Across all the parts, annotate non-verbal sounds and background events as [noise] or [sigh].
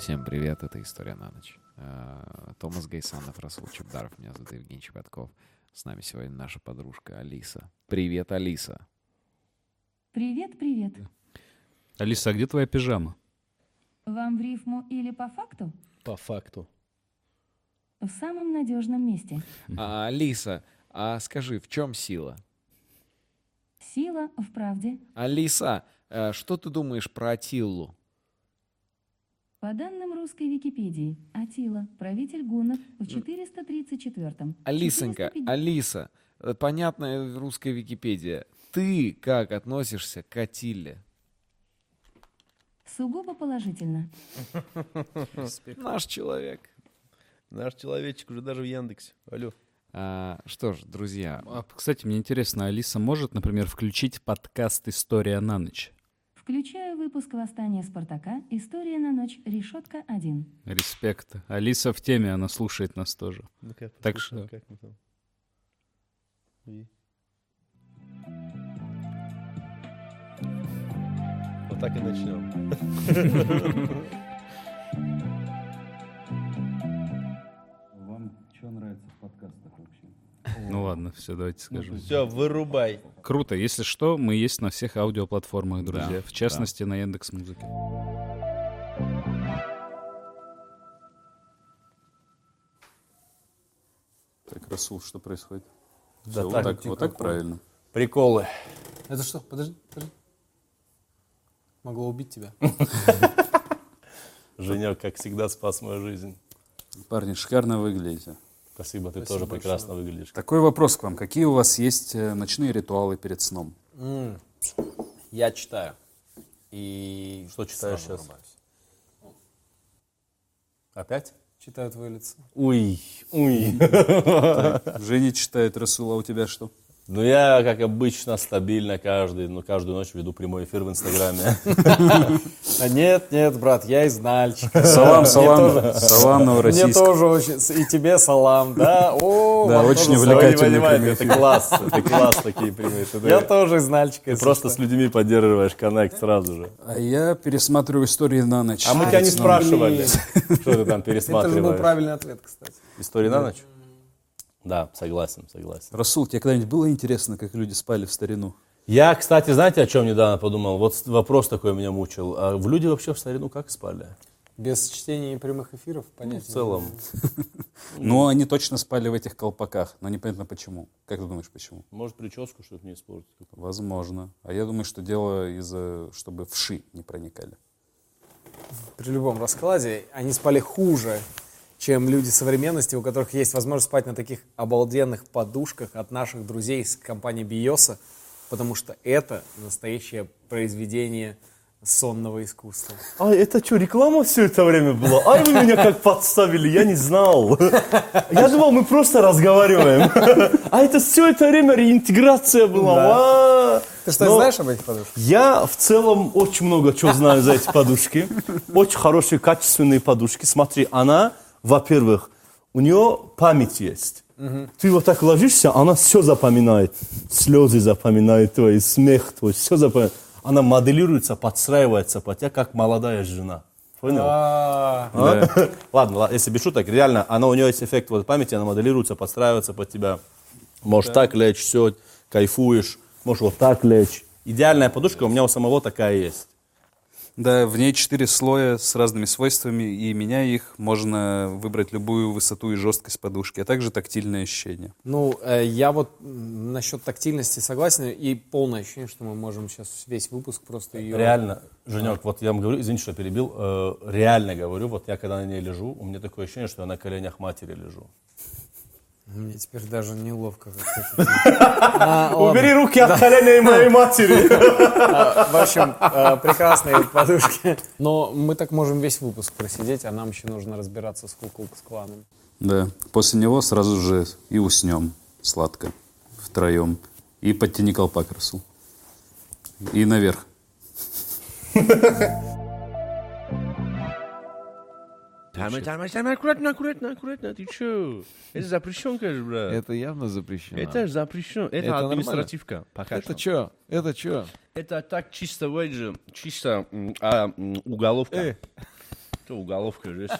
Всем привет, это «История на ночь». Э, Томас Гайсанов, Расул Чебдаров, меня зовут Евгений Чеботков. С нами сегодня наша подружка Алиса. Привет, Алиса. Привет, привет. Алиса, а где твоя пижама? Вам в рифму или по факту? По факту. В самом надежном месте. А, Алиса, а скажи, в чем сила? Сила в правде. Алиса, э, что ты думаешь про Атиллу? По данным русской Википедии, Атила, правитель гуннов в 434-м. Алисонька, 450 Алиса, э, понятная русская Википедия. Ты как относишься к Атилле? Сугубо положительно. Наш человек. Наш человечек уже даже в Яндексе. Алло. А, что ж, друзья, А, Кстати, мне интересно, Алиса может, например, включить подкаст «История на ночь»? Включаю выпуск «Восстания Спартака. История на ночь. Решетка 1». Респект. Алиса в теме, она слушает нас тоже. Ну-ка, Так послушаем, что- как мы там. И- Вот так и начнем. [laughs] Ну ладно, все, давайте скажем. Все, вырубай. Круто. Если что, мы есть на всех аудиоплатформах, друзья. Да, в частности, на Яндекс Музыке. Так, Расул, что происходит? Да вот так, так, вот так правильно. Приколы. Это что? Подожди, подожди. Могло убить тебя. [laughs] Женек, как всегда, спас мою жизнь. Парни, шикарно выглядите. Спасибо, ты Спасибо тоже большое. прекрасно выглядишь. Такой вопрос к вам. Какие у вас есть э, ночные ритуалы перед сном? Я читаю. И Что читаешь сразу сейчас? врубаюсь. Опять? Читаю твое лицо. Уй, уй. Женя читает, Расул, а у тебя что? Ну, я, как обычно, стабильно каждый, ну, каждую ночь веду прямой эфир в Инстаграме. А нет, нет, брат, я из Нальчика. Салам, Мне салам, салам Мне Новороссийск. тоже очень... И тебе салам, да? О, Да, очень не Увлекательный прямой это класс, это класс такие прямые. Я тоже из Нальчика. Ты просто с людьми поддерживаешь коннект сразу же. А я пересматриваю истории на ночь. А мы тебя не спрашивали, что ты там Это же был пересматриваешь. правильный ответ, кстати. Истории на ночь? Да, согласен, согласен. Расул, тебе когда-нибудь было интересно, как люди спали в старину? Я, кстати, знаете, о чем недавно подумал? Вот вопрос такой меня мучил. А в люди вообще в старину как спали? Без чтения прямых эфиров, Ну, понятно. в целом. [laughs] Ну, они точно спали в этих колпаках, но непонятно почему. Как ты думаешь, почему? Может, прическу что-то не испортить? Возможно. А я думаю, что дело из-за, чтобы вши не проникали. При любом раскладе они спали хуже, чем люди современности, у которых есть возможность спать на таких обалденных подушках от наших друзей из компании Биоса, потому что это настоящее произведение сонного искусства. А это что, реклама все это время была? Ай, вы меня как подставили, я не знал. Я думал, мы просто разговариваем. А это все это время реинтеграция была. А. Ты что, Но знаешь об этих подушках? Я в целом очень много чего знаю за эти подушки. Очень хорошие, качественные подушки. Смотри, она, во-первых, у нее память есть. Ты вот так ложишься, она все запоминает. Слезы запоминает твои, смех твой, все запоминает. Она моделируется, подстраивается под тебя, как молодая жена. Понял? А? [laughs] Ладно, ладно, если без шуток, реально, она у нее есть эффект вот памяти, она моделируется, подстраивается под тебя. Можешь так лечь, все, кайфуешь. Можешь вот так лечь. Идеальная подушка у меня у самого такая есть. Да, в ней четыре слоя с разными свойствами, и меняя их, можно выбрать любую высоту и жесткость подушки, а также тактильное ощущение. Ну, э, я вот насчет тактильности согласен, и полное ощущение, что мы можем сейчас весь выпуск просто ее... Реально, Женек, вот я вам говорю, извините, что перебил, э, реально говорю, вот я когда на ней лежу, у меня такое ощущение, что я на коленях матери лежу. Мне теперь даже неловко как-то. [laughs] А. Убери руки от коленей моей [laughs] матери. В общем, э, прекрасные подушки. Но мы так можем весь выпуск просидеть, а нам еще нужно разбираться с Куклукс-кланом. Да, после него сразу же и уснем сладко, втроем. И подтяни колпак, Расул. И наверх. [laughs] Тайма, тайма, тайма, аккуратно, аккуратно, аккуратно, ты чё? Это запрещен, конечно, брат. Это явно запрещено. Это же запрещено. Это, Это административка. Пока Это что. чё? Это чё? Это так чисто, вроде, чисто м, а, уголовка. Э. Что, уголовка здесь?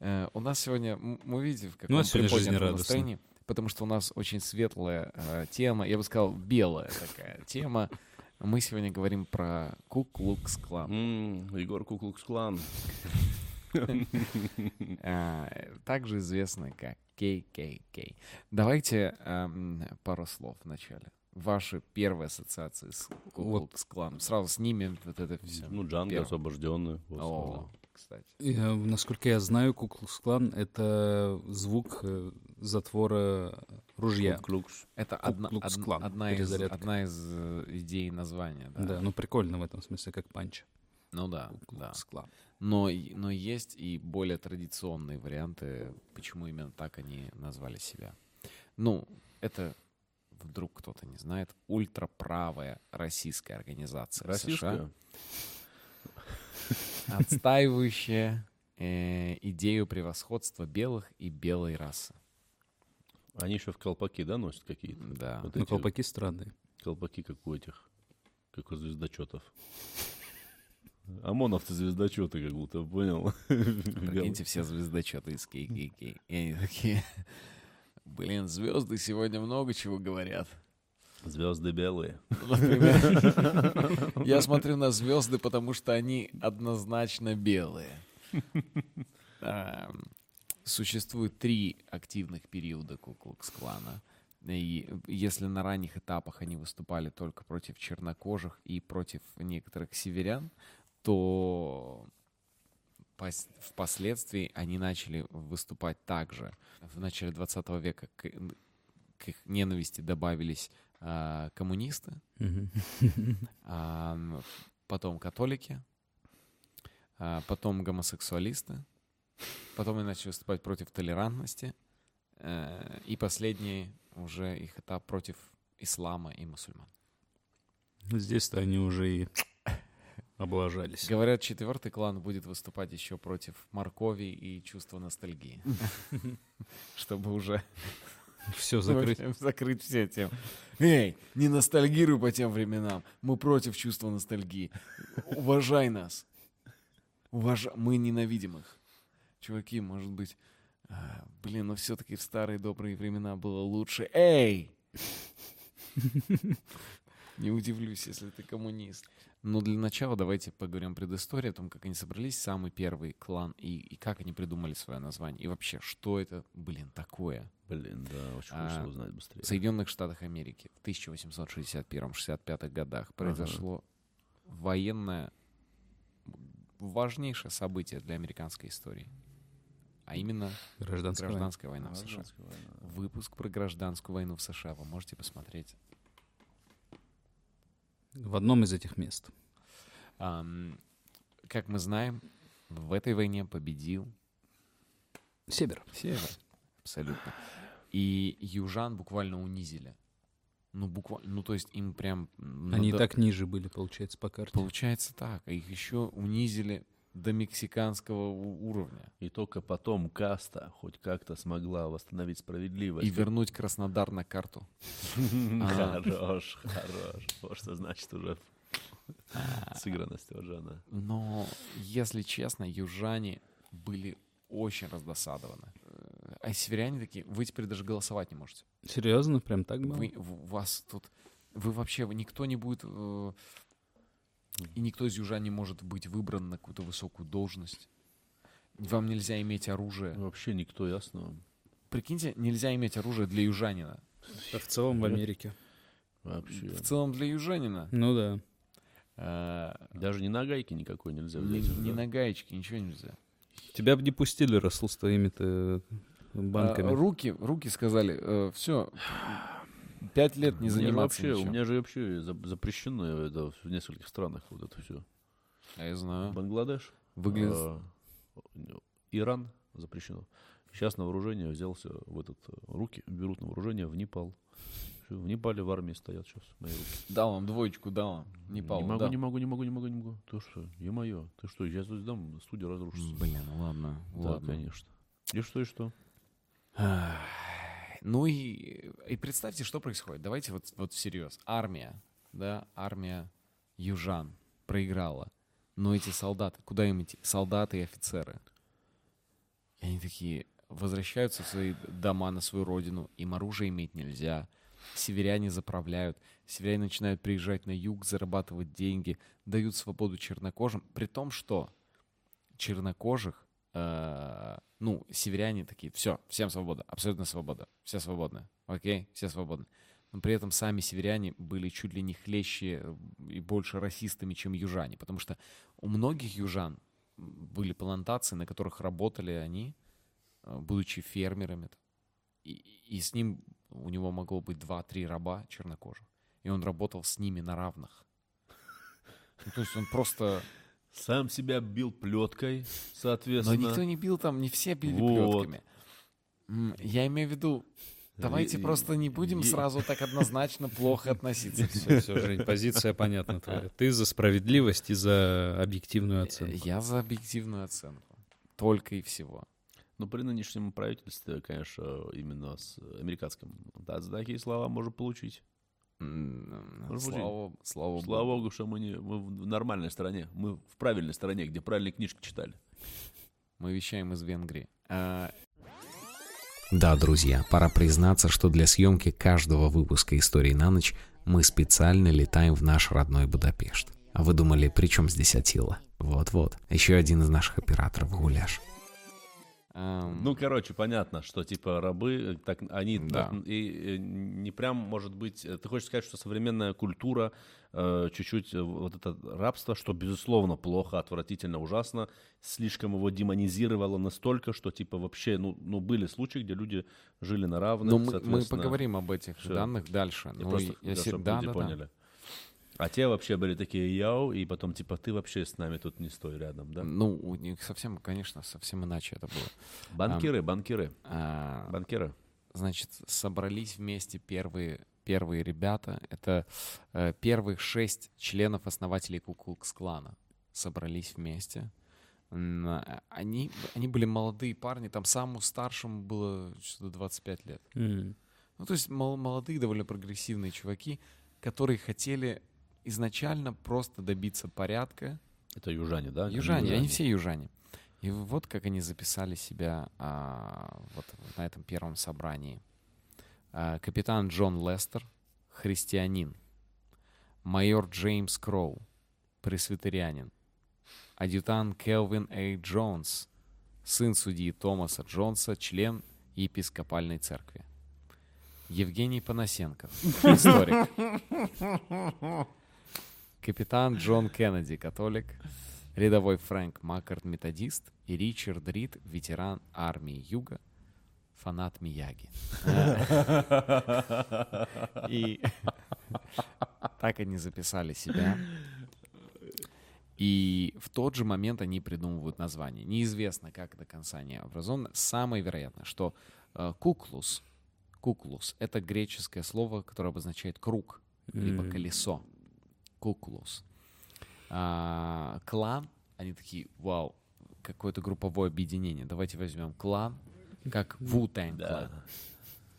Э, У нас сегодня, мы видите, в Ну, каком сегодня приподнятом настроении, потому что у нас очень светлая э, тема, я бы сказал, белая такая тема. Мы сегодня говорим про Ку-Клукс-Клан. М, Егор Куклукс-клан. э, [laughs] также известный как KKK. Давайте эм, пару слов вначале. Ваши первые ассоциации с Ку-Клукс-кланом. Сразу с ними вот это все. Ну, Джанго в О, кстати. Насколько я знаю, Куклукс-клан — это звук э, затвора ружья. Клукс. Это одна, од- Ку-Клукс-клан, одна, из, одна из э, идей названия. Да. Да, ну прикольно в этом смысле, как панч. Ну да, да. Куклукс-клан. Но, но есть и более традиционные варианты, почему именно так они назвали себя. Ну, это вдруг кто-то не знает, ультраправая российская организация Российская? США, отстаивающая э, идею превосходства белых и белой расы. Они еще в колпаки, да, носят какие-то? Да. Вот Ну, эти колпаки странные. колпаки, как у этих, как у звездочетов. [laughs] ОМОНовцы звездочеты, как будто, понял? [laughs] Прикиньте, все звездочеты из KKK. И они такие, блин, звезды сегодня много чего говорят. Звезды белые. Например, [laughs] я смотрю на звезды, потому что они однозначно белые. Существует три активных периода Куклукс-клана. И если на ранних этапах они выступали только против чернокожих и против некоторых северян, то пос- впоследствии они начали выступать также. В начале 20 века к, к их ненависти добавились а, коммунисты, а, потом католики, а, потом гомосексуалисты, потом они начали выступать против толерантности, э, и последний уже их этап против ислама и мусульман. Здесь-то они уже и [coughs] облажались. Говорят, четвертый клан будет выступать еще против моркови и чувства ностальгии. [laughs] [laughs] Чтобы уже [laughs] Все закрыть. закрыть все темы. Эй, не ностальгируй по тем временам. Мы против чувства ностальгии. Уважай нас. Уваж... Мы ненавидим их. Чуваки, может быть... а, блин, ну все-таки в старые добрые времена было лучше. Эй! Не удивлюсь, если ты коммунист. Но для начала давайте поговорим предысторию, о том, как они собрались, самый первый клан, и, и как они придумали свое название. И вообще, что это, блин, такое? Блин, да, очень А, хочется узнать быстрее. В Соединенных Штатах Америки в 1861-65 годах произошло военное, важнейшее событие для американской истории. А именно Гражданская война. гражданская война в США. Выпуск про гражданскую войну в США вы можете посмотреть. В одном из этих мест. Ам, как мы знаем, в этой войне победил Север. Север. Абсолютно. И южан буквально унизили. Ну, буквально, ну, то есть им прям... Они и надо- так ниже были, получается, по карте. Получается так. А их еще унизили до мексиканского уровня. И только потом каста хоть как-то смогла восстановить справедливость. И вернуть Краснодар на карту. [laughs] А. Хорош, хорош. Вот что значит уже сыгранность уже, да. Но, если честно, южане были очень раздосадованы. Э, А северяне такие, вы теперь даже голосовать не можете. Серьезно? Прям так было? Вы, вас тут... Вы вообще, никто не будет... э, и никто из южан не может быть выбран на какую-то высокую должность. Вам нельзя иметь оружие. Вообще никто, ясно? Прикиньте, нельзя иметь оружие для южанина. Да в целом в Америке. Вообще. В целом для южанина. Ну да. э, Даже ни на гайке никакой нельзя ни, взять. ни да? на гаечке, ничего нельзя. Тебя бы не пустили, Расул, с твоими-то банками. А, руки, руки сказали, все, пять лет не У заниматься вообще, у ничем. меня же вообще за- запрещено это в нескольких странах вот это все. А я знаю. Бангладеш, Выглядит... а, Иран запрещено. Сейчас на вооружение взялся в этот руки берут на вооружение в Непал. Всё, В Непале в армии стоят сейчас мои руки. Дал вам двоечку, дал вам. Непал, не могу, дал. не могу, не могу, не могу, не могу. Ты что, е-мое, ты что, я тут дам, студия разрушится. Блин, ладно, Да, ладно. конечно. И что, и что? Ну и, и представьте, что происходит. Давайте вот, вот всерьез. Армия, да, армия южан проиграла. Но эти солдаты, куда им идти? Солдаты и офицеры. И они такие возвращаются в свои дома, на свою родину. Им оружие иметь нельзя. Северяне заправляют. Северяне начинают приезжать на юг, зарабатывать деньги, дают свободу чернокожим. При том, что чернокожих, э, ну, северяне такие, все, всем свобода, абсолютно свобода, все свободны, окей, все свободны. Но при этом сами северяне были чуть ли не хлеще э, и больше расистами, чем южане, потому что у многих южан были плантации, на которых работали они, э, будучи фермерами. И, и с ним, у него могло быть два-три раба чернокожих. И он работал с ними на равных. Ну, то есть он просто... Сам себя бил плеткой, Но соответственно. никто не бил там, не все били Вот. плетками. Я имею в виду, давайте И- просто не будем и- сразу так однозначно плохо относиться. Все, все, Жень, позиция понятна твоя. Ты за справедливость и за объективную оценку. Я за объективную оценку. Только и всего. Ну, при нынешнем правительстве, конечно, именно с американским, да, за такие слова можно получить. Слава Слава богу. богу, что мы, не, мы в нормальной стране, мы в правильной стране, где правильные книжки читали. Мы вещаем из Венгрии. А, Да, друзья, пора признаться, что для съемки каждого выпуска «Истории на ночь» мы специально летаем в наш родной Будапешт. А вы думали, при чем здесь Атила? Вот-вот, еще один из наших операторов Гуляш. Ам, Ну, короче, понятно, что типа рабы, э, так они Да. так, и э, не прям может быть. э, Ты хочешь сказать, что современная культура э, чуть-чуть вот это рабство, что безусловно плохо, отвратительно, ужасно, слишком его демонизировало настолько, что типа вообще, ну, ну были случаи, где люди жили на равных. ну, мы, мы поговорим об этих всё. данных дальше. Я Ну, просто, и- если- чтобы да, да, да. поняли. А те вообще были такие йоу, и потом типа ты вообще с нами тут не стой рядом, да? Ну, у них совсем, конечно, совсем иначе это было. Банкиры, банкиры, А, банкиры. значит, собрались вместе первые, первые ребята. Это э, первых шесть членов-основателей Куклукс-клана собрались вместе. А, Они, они были молодые парни, там самому старшему было что-то 25 лет. М. Ну, то есть мол- молодые, довольно прогрессивные чуваки, которые хотели изначально просто добиться порядка. Это южане, да? Южане, они все южане. И вот как они записали себя а, вот на этом первом собрании. А, капитан Джон Лестер, христианин. Майор Джеймс Кроу, пресвитерианин. Адъютант Келвин А. Джонс, сын судьи Томаса Джонса, член епископальной церкви. Евгений Панасенков, историк. [laughs] Капитан Джон Кеннеди, католик. Рядовой Фрэнк Маккарт, методист. И Ричард Рид, ветеран армии Юга, фанат Мияги. [laughs] И так они записали себя. И в тот же момент они придумывают название. Неизвестно, как до конца не образовано. Самое вероятное, что э, куклус, куклус — это греческое слово, которое обозначает круг, либо колесо. Куклус. А, клан, они такие, вау, какое-то групповое объединение. Давайте возьмем клан, как Да. клан.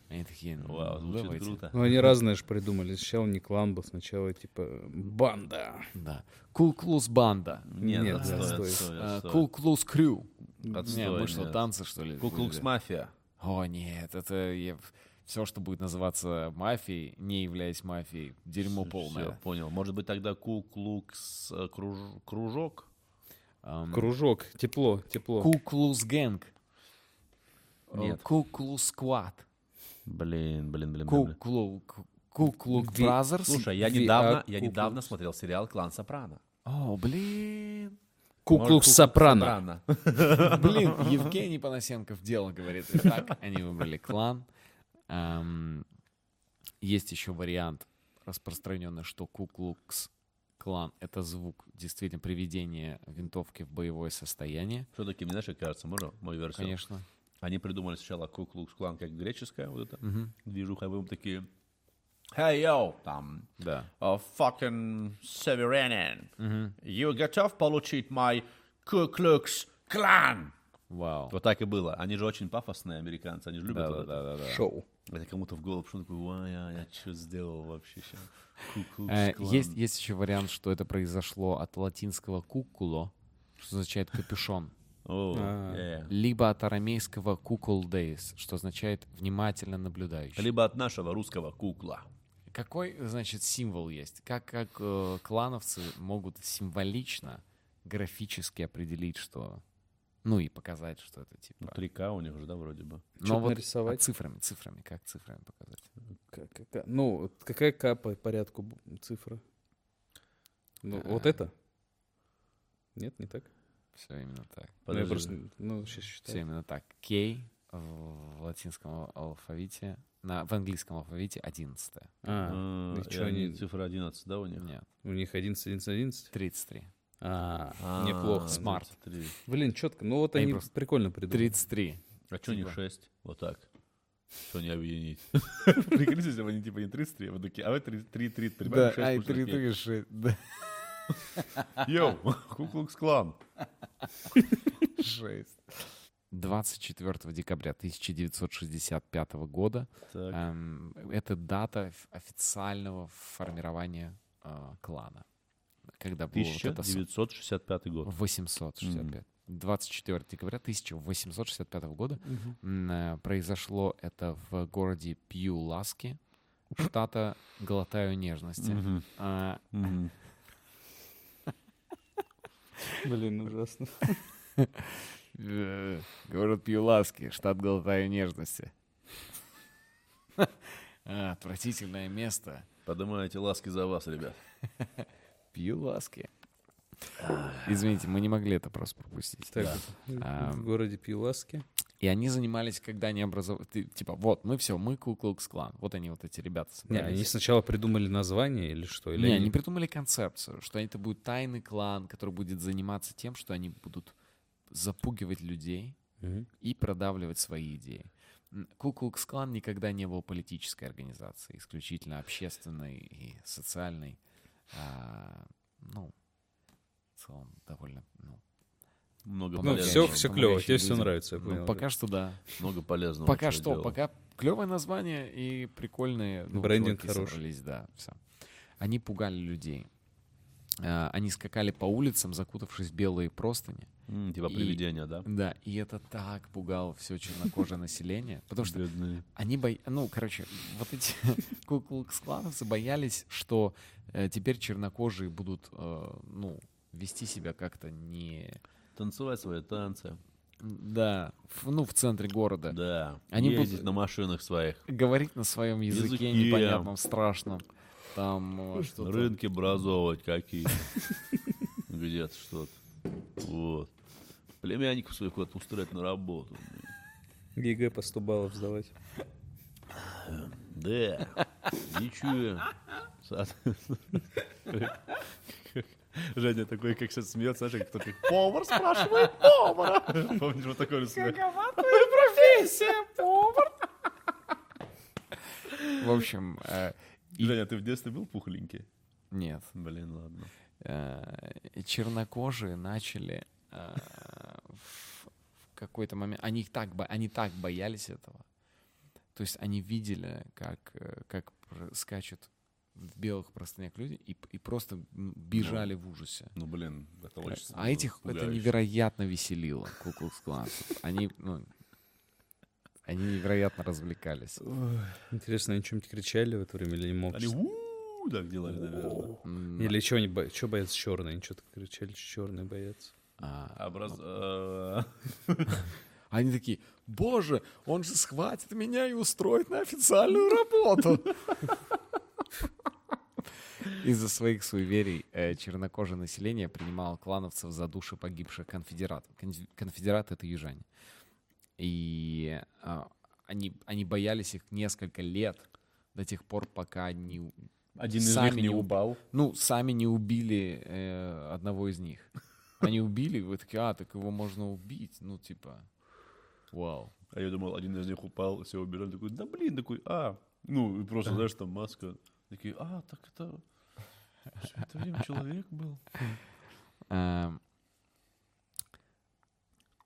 Они такие, ну, Вау, звучит давайте. круто. Ну, они разные же придумали. Сначала не клан был, сначала типа банда. Да. Ку-клукс банда. Нет, Нет, отстой, отстой. отстой, А, отстой. Ку-клукс crew. Отстой, Не, мы что, нет. танцы, что ли? Куклукс были? мафия. О, нет, это все, что будет называться мафией, не являясь мафией, дерьмо Всё, полное. понял. Может быть тогда куклукс э, круж- кружок? Ам, Кружок, тепло, тепло. Куклус гэнг. Нет. Куклус сквад. Блин, блин, блин. Куклу... Куклук бразерс. Слушай, я Ви- недавно, а, я недавно смотрел сериал «Клан Сопрано». О, блин. Куклукс Сопрано. Блин, [laughs] Евгений Панасенков дело говорит. Итак, они выбрали клан. Ам, есть еще вариант распространенный, что Куклукс клан — это звук, действительно, приведение винтовки в боевое состояние. Все-таки, мне знаешь, как кажется, можно мою версию? Конечно. Они придумали сначала Куклукс клан как греческая вот это Мгм. движуха, и вы такие Hey, yo, там, Да. uh, fucking Severanин, you готов получить мой Ku Klux Klan? Вау. Вот так и было. Они же очень пафосные американцы, они же любят да, это. да, да, да. Шоу. Это кому-то в голову пришло, такой, «Ой, я, я что сделал вообще сейчас? Э, Есть, есть еще вариант, что это произошло от латинского кукуло, что означает капюшон, [laughs] А. э. либо от арамейского кукол дейс, что означает внимательно наблюдающий. Либо от нашего русского кукла. Какой, значит, символ есть? Как, как э, клановцы могут символично, графически определить, что... Ну и показать, что это типа... Ну, 3К у них же, да, вроде бы. Но Чё-то вот нарисовать? а цифрами, цифрами, как цифрами показать? Как- какая- ну, вот какая К по порядку цифра? Ну, вот А. это? Нет, не так? Все именно так. Ну, я Подожди. просто, ну, сейчас Все считаю. именно так. K в латинском ал- алфавите, на, в английском алфавите 11. А, А, и и они- они- Цифра 11, да, у них? Нет, у них 11, 11, 11? 33. А, А, неплохо. Смарт. 33. Блин, четко. Ну вот Они они просто- прикольно придумали. 33. А что не Типа. 6? Вот так. Что не объединить? [laughs] Прикрылись, если бы они типа не 33, а вы такие, а вы 3, 3, 3, Да, ай, 3, 3, 6, да, [laughs] Йоу, Куклукс Клан. [laughs] 6. 24 декабря 1965 года Так. эм, это дата официального формирования э, клана. Когда было вот это с- 1965 год. 865. 24 декабря 1865 года э, произошло это в городе Пью-Ласки, штата Глотаю нежности. Мгм. А, Мгм. [laughs] Блин, ужасно. э, Город Пью-Ласки, штат Глотаю нежности. [laughs] А, Отвратительное место. Поднимайте ласки за вас, ребят. [laughs] Пью-Ласки. Извините, мы не могли это просто пропустить. Так, А, в городе Пиласки. И они занимались, когда они образовали... Типа, вот, мы все, мы Куклукс Клан. Вот они, вот эти ребята Не, собрались. они сначала придумали название или что? Или Не, они- они придумали концепцию, что это будет тайный клан, который будет заниматься тем, что они будут запугивать людей Мгм. и продавливать свои идеи. Куклукс Клан никогда не был политической организацией, исключительно общественной и социальной. А, ну, в целом, довольно, ну, Много Ну, все, все клево, тебе все нравится, я Ну, понял. пока что да. Много полезного. Пока что, делал. пока клевое название и прикольные ну, Брендинг хороший. собрались, да, все. Они пугали людей. А, Они скакали по улицам, закутавшись в белые простыни. М, Типа И- привидения, да? Да, и это так пугало все чернокожее [laughs] население. Потому что Бедные. они боялись, ну, короче, вот эти [laughs] куклукс-клановцы боялись, что э, теперь чернокожие будут, э, ну, вести себя как-то не... Танцевать свои танцы. Да, в- ну, в центре города. Да. Они Ездить будут- на машинах своих. Говорить на своем языке, Языке. непонятном, страшном. Там э, что-то... рынке образовывать какие [laughs] Где-то что-то. Вот. Племянников своих вот устроить на работу. ЕГЭ по 100 баллов сдавать. Да. Ничего. Женя такой, как сейчас смеется, знаешь, как такой, повар спрашивает повара. Помнишь, вот такой же смех? В общем, э, Женя, ты в детстве был пухленький? нет. Блин, ладно. Э, чернокожие начали в в какой-то момент... Они, их так, они так боялись этого. То есть они видели, как, э, как скачут в белых простынях люди и, и просто бежали в ужасе. Ну, блин, это очень А этих это пугающе. невероятно веселило, куклукс Они, ну, они невероятно развлекались. Интересно, они что-нибудь кричали в это время или не могут? Они «У-у-у» так делали, наверное. Или что они бо... чё боятся черные? Они что-то кричали, черные боятся. А, Образ... э, [laughs] Они такие, боже, он же схватит меня и устроит на официальную работу. Из-за своих суеверий э, чернокожее население принимало клановцев за души погибших конфедератов. Конф- Конфедераты — это южане. И а, они, они боялись их несколько лет, до тех пор, пока не, Один из Сами них не не уб- упал. ну, сами не убили э, одного из них. Они убили, вы такие, а, так его можно убить. Ну, типа, вау. А я думал, один из них упал, все убежали. Такой, да блин, такой, а. Ну, и просто, знаешь, там маска. Такие, а, так это... Все это время человек был. Эм,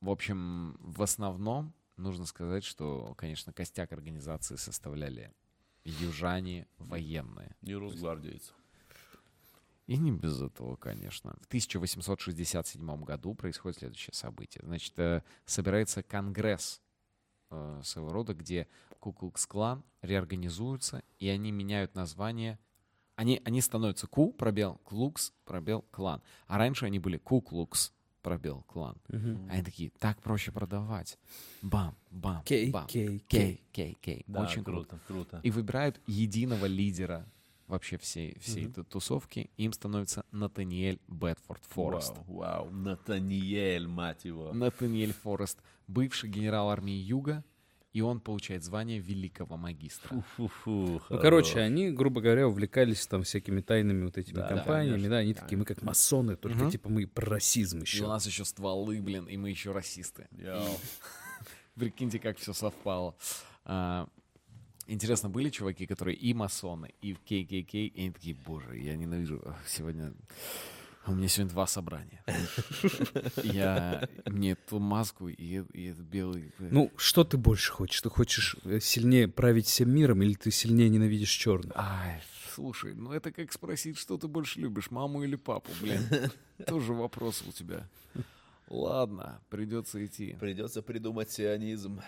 В общем, в основном нужно сказать, что, конечно, костяк организации составляли южане военные. И росгвардейцы. И не без этого, конечно. В 1867 году происходит следующее событие. Значит, э, собирается конгресс э, своего рода, где Куклукс-клан реорганизуется, и они меняют название. Они, они становятся Ку, пробел, Клукс, пробел, клан. А раньше они были Куклукс, пробел, клан. Они такие, так проще продавать. Бам, бам, Кей, бам. кей, кей, кей, кей. Да, Очень круто. круто, круто. И выбирают единого лидера вообще всей, всей этой тусовки. Им становится Натаниэль Бетфорд Форест. Вау, вау, Натаниэль, мать его. Натаниэль Форест, бывший генерал армии Юга, и он получает звание великого магистра. Фу-фу, Ну, короче, они, грубо говоря, увлекались там всякими тайными вот этими Да, компаниями, конечно, да, они такие, мы как масоны, только Мгм. типа мы про расизм И у еще. нас еще стволы, блин, и мы еще расисты. Прикиньте, как все совпало. А, интересно, были чуваки, которые и масоны, и в ККК, и они такие, боже, я ненавижу сегодня... У меня сегодня два собрания. Я мне эту маску и, и этот белый... э, Ну, что ты больше хочешь? Ты хочешь э, сильнее править всем миром или ты сильнее ненавидишь черных? Ай, слушай, ну это как спросить, что ты больше любишь, маму или папу, блин. Тоже вопрос у тебя. Ладно, придется идти. Придется придумать сионизм.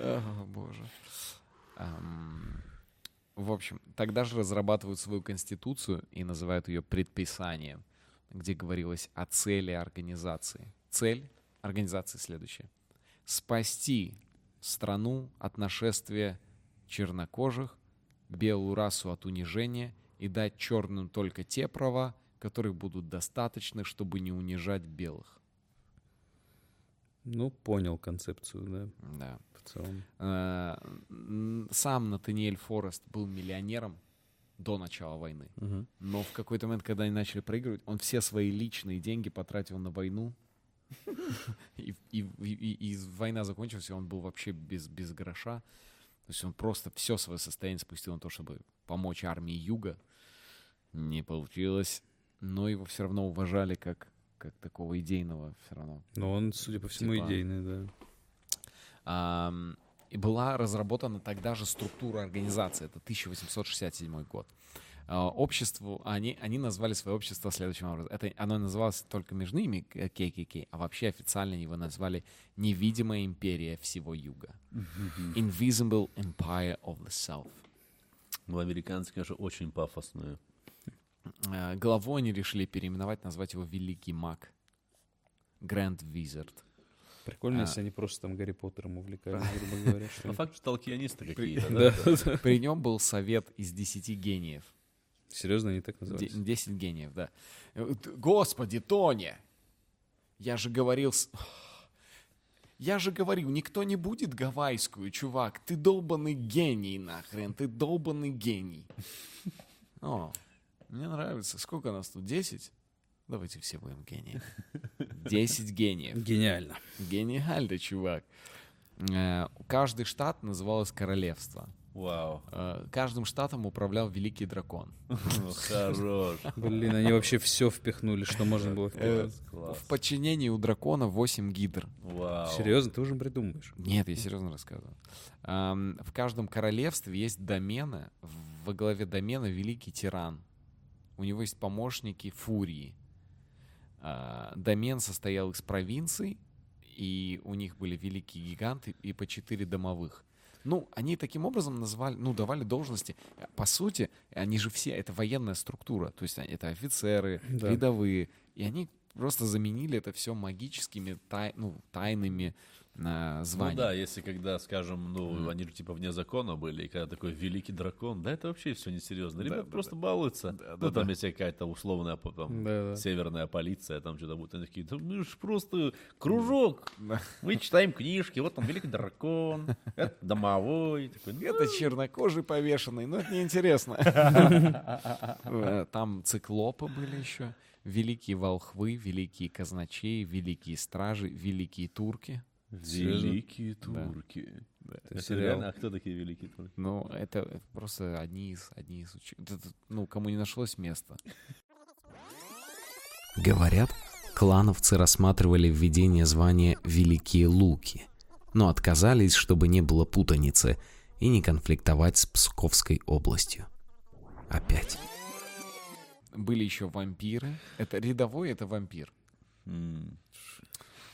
О, боже. В общем, тогда же разрабатывают свою конституцию и называют ее предписанием, где говорилось о цели организации. Цель организации следующая. Спасти страну от нашествия чернокожих, белую расу от унижения и дать черным только те права, которые будут достаточны, чтобы не унижать белых. Ну, понял концепцию, да, Да. в целом. Э, Сам Натаниэль Форест был миллионером до начала войны. Мгм. Но в какой-то момент, когда они начали проигрывать, он все свои личные деньги потратил на войну. [laughs] И, и- и- и война закончилась, и он был вообще без, без гроша. То есть он просто все свое состояние спустил на то, чтобы помочь армии Юга. Не получилось. Но его все равно уважали как, как такого идейного все равно Но он, судя по всему, Типа- идейный, да. Ам, и была разработана тогда же структура организации. Это 1867 год. А, Обществу, они, они назвали свое общество следующим образом. Это, оно называлось только между ними KKK, а вообще официально его назвали «Невидимая империя всего Юга». [laughs] Invisible Empire of the South. Ну, американцы, конечно, очень пафосные. Э, Главу они решили переименовать, назвать его «Великий маг». Grand Wizard. Прикольно, А. если они просто там Гарри Поттером увлекались, грубо говоря. По факту толкионисты какие-то. [laughs] При нем был совет из 10 гениев. Серьезно, они так назывались? 10 гениев, да. Э, Господи, Тоня! Я же говорил... с- Я же говорил, никто не будет гавайскую, чувак. Ты долбанный гений нахрен, ты долбанный гений. [laughs] О, мне нравится. Сколько нас тут? 10? Давайте все будем гениями. 10 гениев. Гениально. Гениально, чувак. Э, Каждый штат называлось королевство. Вау. Э, Каждым штатом управлял великий дракон. Ну, Хорош. Блин, они вообще все впихнули, что можно было Э, впихнуть. В подчинении у дракона 8 гидр. Вау. Серьезно, ты уже придумаешь. Нет, я серьезно рассказываю. Ам, В каждом королевстве есть домены. Во главе домена великий тиран. У него есть помощники фурии. А, Домен состоял из провинций, и у них были великие гиганты и по четыре домовых. Ну, они таким образом назвали, ну, давали должности. По сути, они же все, это военная структура. То есть это офицеры, Да. рядовые. И они просто заменили это все магическими, тай- ну, тайными а, Ну званиями. да, если когда, скажем, ну, они же типа вне закона были, и когда такой великий дракон, да, это вообще все несерьезно. Ребята просто балуются. ну, там есть какая-то условная там, Да-да. северная полиция, там что-то будет. Они такие, да мы же просто кружок. Мы читаем книжки, вот там великий дракон, это домовой. Такой, ну, Это чернокожий повешенный, но это неинтересно. [laughs] Э, Там циклопы были еще, великие волхвы, великие казначеи, великие стражи, великие турки. Великие Да. турки. Это Это сериал. реально, а кто такие великие турки? Ну, это, это просто одни из, одни из уч- это- это, ну, кому не нашлось места. Говорят, клановцы рассматривали введение звания «Великие Луки», но отказались, чтобы не было путаницы и не конфликтовать с Псковской областью. Опять. Были еще вампиры. Это рядовой, это вампир. М.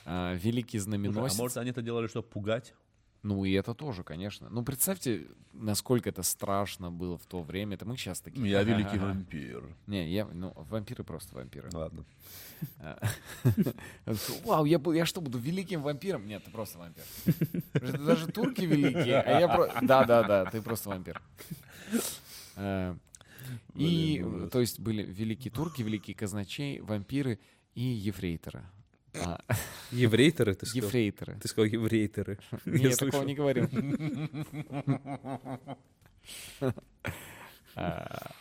А, великий Слушай, знаменосец. а может они это делали, чтобы пугать? Ну и это тоже, конечно. Ну представьте, насколько это страшно было в то время. Это мы сейчас такие. Я великий вампир. Не, я, ну, вампиры просто вампиры. Ладно. Такой, [laughs] Вау, я, бу- я что, буду великим вампиром? Нет, ты просто вампир. Даже турки великие, а я просто... Да, да, да, ты просто вампир. А, И, то есть, были великие турки, великие казначей, вампиры и ефрейторы. А, Еврейтеры ты сказал? Ефрейторы. Ты сказал еврейтеры. Я Нет, слышал. такого не говорил. [laughs] А,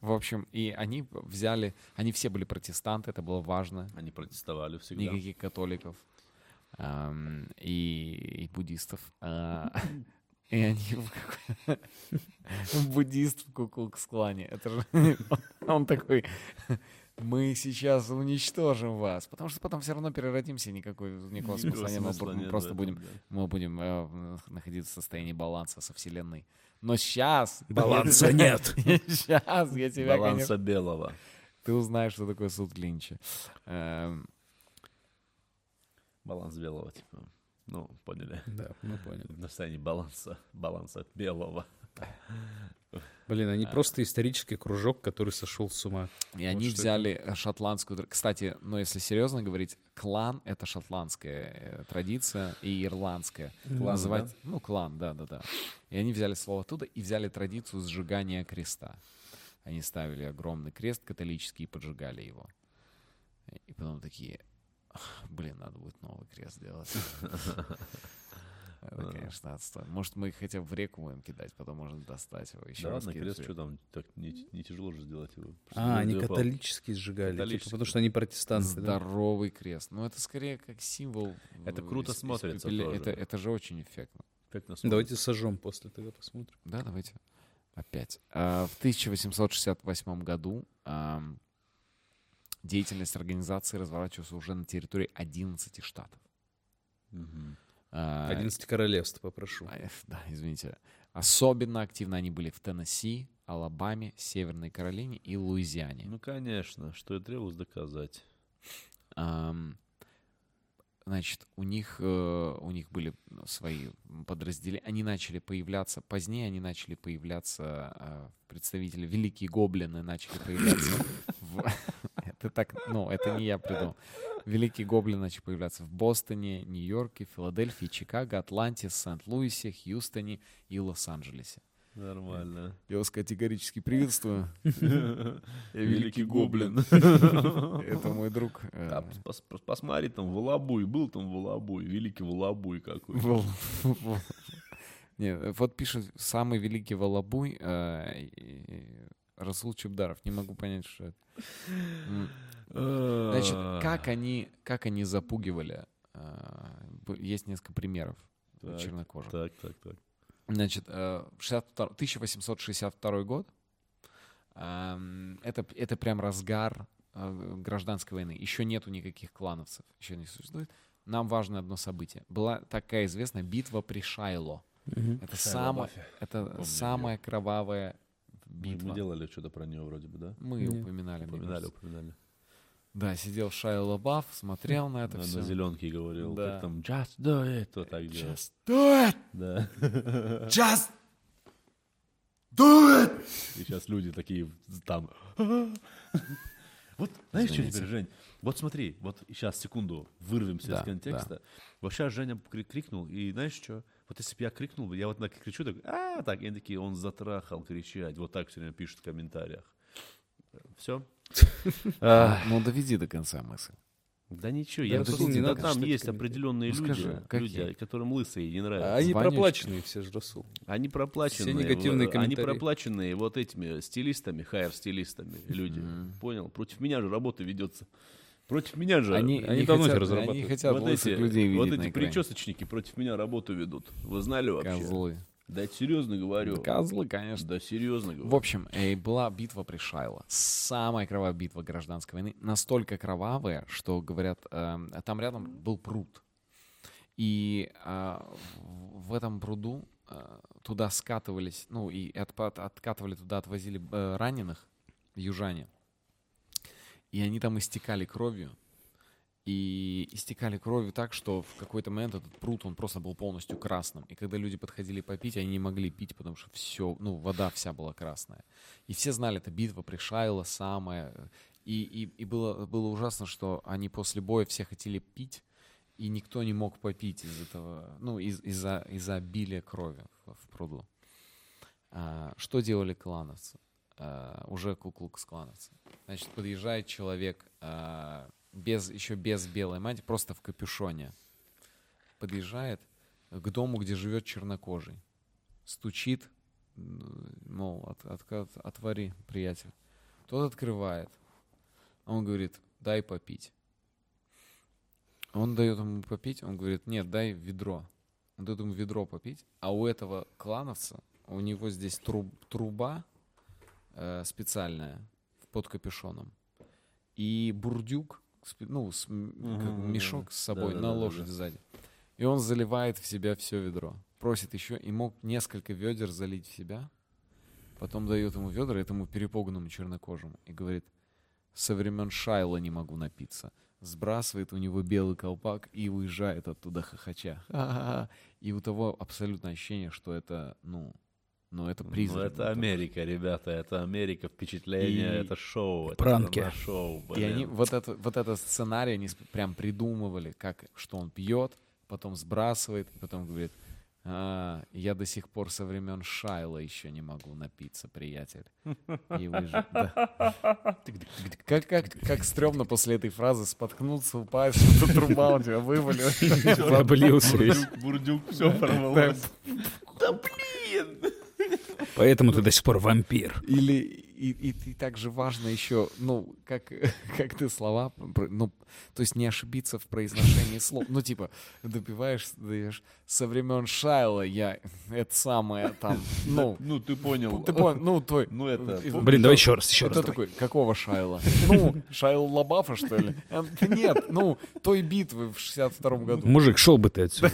В общем, и они взяли, они все были протестанты, это было важно. Они протестовали всегда. Никаких католиков и, и буддистов. А, [laughs] И они [laughs] буддист в Куклукс-клане. Это же он такой, мы сейчас уничтожим вас, потому что потом все равно переродимся, никакой, никакого смысла нет, мы смысла нет в просто этом, будем, да. мы будем э, находиться в состоянии баланса со Вселенной. Но сейчас... Баланса нет. [laughs] Сейчас я тебя, Баланса белого. Ты узнаешь, что такое суд Линча. Эм, Баланс белого, типа. Ну, поняли. Да, мы поняли. На состоянии баланса. Баланса белого. Блин, они просто исторический кружок, который сошел с ума. И они что взяли э, шотландскую... Кстати, ну если серьезно говорить, клан — это шотландская э, традиция и ирландская. Клан, Называть- Ну, клан, да-да-да. И они взяли слово оттуда и взяли традицию сжигания креста. Они ставили огромный крест католический и поджигали его. И потом такие, «Ах, блин, надо будет новый крест делать. [laughs] Это, конечно, отстой. Может, мы их хотя бы в реку будем кидать, потом можно достать его еще Да раз. ладно, крест, что там, так не, не тяжело же сделать его. Просто А, они католические сжигали, типа, потому что они протестанты. да? Здоровый крест. Ну, это скорее как символ. Это э, круто ис- смотрится испепеля- тоже. Это, это же очень эффектно. Эффектно Давайте сожжем после тогда посмотрим. Да, давайте. Опять. А, В 1868 году ам, деятельность организации разворачивалась уже на территории 11 штатов. Мгм. А, 11 королевств, попрошу. а, э, Да, извините. Особенно активно они были в Теннесси, Алабаме, Северной Каролине и Луизиане. Ну, конечно, что и требовалось доказать. Значит, у них, э, у них были свои подразделения. Они начали появляться, позднее они начали появляться, э, представители, великие гоблины начали появляться. [coughs] [laughs] Это так, ну, это не я придумал. Великие гоблины начали появляться в Бостоне, Нью-Йорке, Филадельфии, Чикаго, Атланте, Сент-Луисе, Хьюстоне и Лос-Анджелесе. Нормально. Я вас категорически приветствую. Великий гоблин. Это мой друг. э, пос- пос- Посмотри, там Волобуй, был там Волобуй, великий Волобуй какой. Вол- вол- Не, вот пишет самый великий Волобуй э, Расул Чебдаров. Не могу понять, что это. М, Значит, как они, как они запугивали? э, б- Есть несколько примеров Так, чернокожих. Так, так, так. Значит, э, 62 1862 год. эм, Это, это прям разгар э, гражданской войны. Еще нету никаких клановцев. Еще не существует. Нам важно одно событие. Была такая известная битва при Шайло. Это, самая, это самая кровавая битва. мы делали что-то про нее вроде бы, да? Мы Не. упоминали. мне Упоминали, упоминали. Да, сидел Шайа Лабаф, смотрел на это На, все. зеленке говорил, Да. как там, just do it, вот так делал. Just do it! Да. Just do it! И сейчас люди такие там. Вот знаешь, что теперь, Жень? Вот смотри, вот сейчас, секунду, вырвемся Да, из контекста. Вот сейчас Женя кри- крикнул, и знаешь что? Вот если бы я крикнул, я вот так кричу, так, а, так, и они такие, он затрахал кричать. Вот так все время пишут в комментариях. Все? [laughs] Ну, доведи до конца мысль. Да ничего, Да, я не да надо там есть комментарии. определенные Ну, люди, люди, которым лысые не А нравятся. они проплаченные все же, Расул. Они проплаченные. Все негативные в- Они комментарии. проплаченные вот этими стилистами, хайер-стилистами люди. Понял? Против меня же работа ведется. Против меня же. Они, Они не давно хотят, разрабатывают. Они хотят вот эти, людей вот эти причесочники против меня работу ведут. Вы знали вообще? Козлы. Да серьезно говорю. Козлы, конечно. Да серьезно говорю. В общем, э, была битва при Шайло. Самая кровавая битва гражданской войны. Настолько кровавая, что, говорят, эм, там рядом был пруд. И а, в этом пруду э, туда скатывались, ну, и отпа- откатывали туда, отвозили э, раненых южане. И они там истекали кровью. И истекали кровью так, что в какой-то момент этот пруд, он просто был полностью красным. И когда люди подходили попить, они не могли пить, потому что все, ну, вода вся была красная. И все знали, это битва при Шайло самая. И, и, и было, было ужасно, что они после боя все хотели пить, и никто не мог попить из этого, ну, из, из-за, из-за обилия крови в, в пруду. А, что делали клановцы? А, уже куклукс клановцы. Значит, подъезжает человек а, без, еще без белой мантии, просто в капюшоне. Подъезжает к дому, где живет чернокожий. Стучит, мол, от, от- от- отвори, приятель. Тот открывает. Он говорит, дай попить. Он дает ему попить, он говорит, нет, дай ведро. Он дает ему ведро попить, а у этого клановца, у него здесь труб- труба э, специальная под капюшоном. И бурдюк, ну, с м- как мешок с собой на Да-да-да-да-да. лошади сзади. И он заливает в себя все ведро. Просит еще и мог несколько ведер залить в себя. Потом дает ему ведра, этому перепуганному чернокожему. И говорит, со времен Шайла не могу напиться. Сбрасывает у него белый колпак и уезжает оттуда хохоча. [laughs] Ха-ха-ха. И у того абсолютное ощущение, что это, ну, ну это Ну, призрак. это был Америка, ребята, это Америка, впечатление, И- это шоу. это Пранки. шоу, И они блин. вот, это, вот этот сценарий они прям придумывали, как, что он пьет, потом сбрасывает, и потом говорит, «А, я до сих пор со времен Шайла еще не могу напиться, приятель. И. Да. Как, как, как стрёмно после этой фразы споткнуться, упасть, что труба у тебя вывалилась. [laughs] Облился весь. Бурдюк, все порвалось. Поэтому ты до сих пор вампир. Или и, и, и также важно еще, ну, как, [laughs] как ты слова, ну, то есть не ошибиться в произношении слов. Ну, типа, допиваешь, даешь, со времен Шайла я, [laughs] это самое там, ну, Ну, ты понял. ты понял, ну, той. [laughs] Ну, это... Блин, давай еще раз, еще раз. Это такой, какого Шайла? Ну, Шайл Лабафа, что ли? Да Нет, ну, той битвы в 62 году. Мужик, шел бы ты отсюда.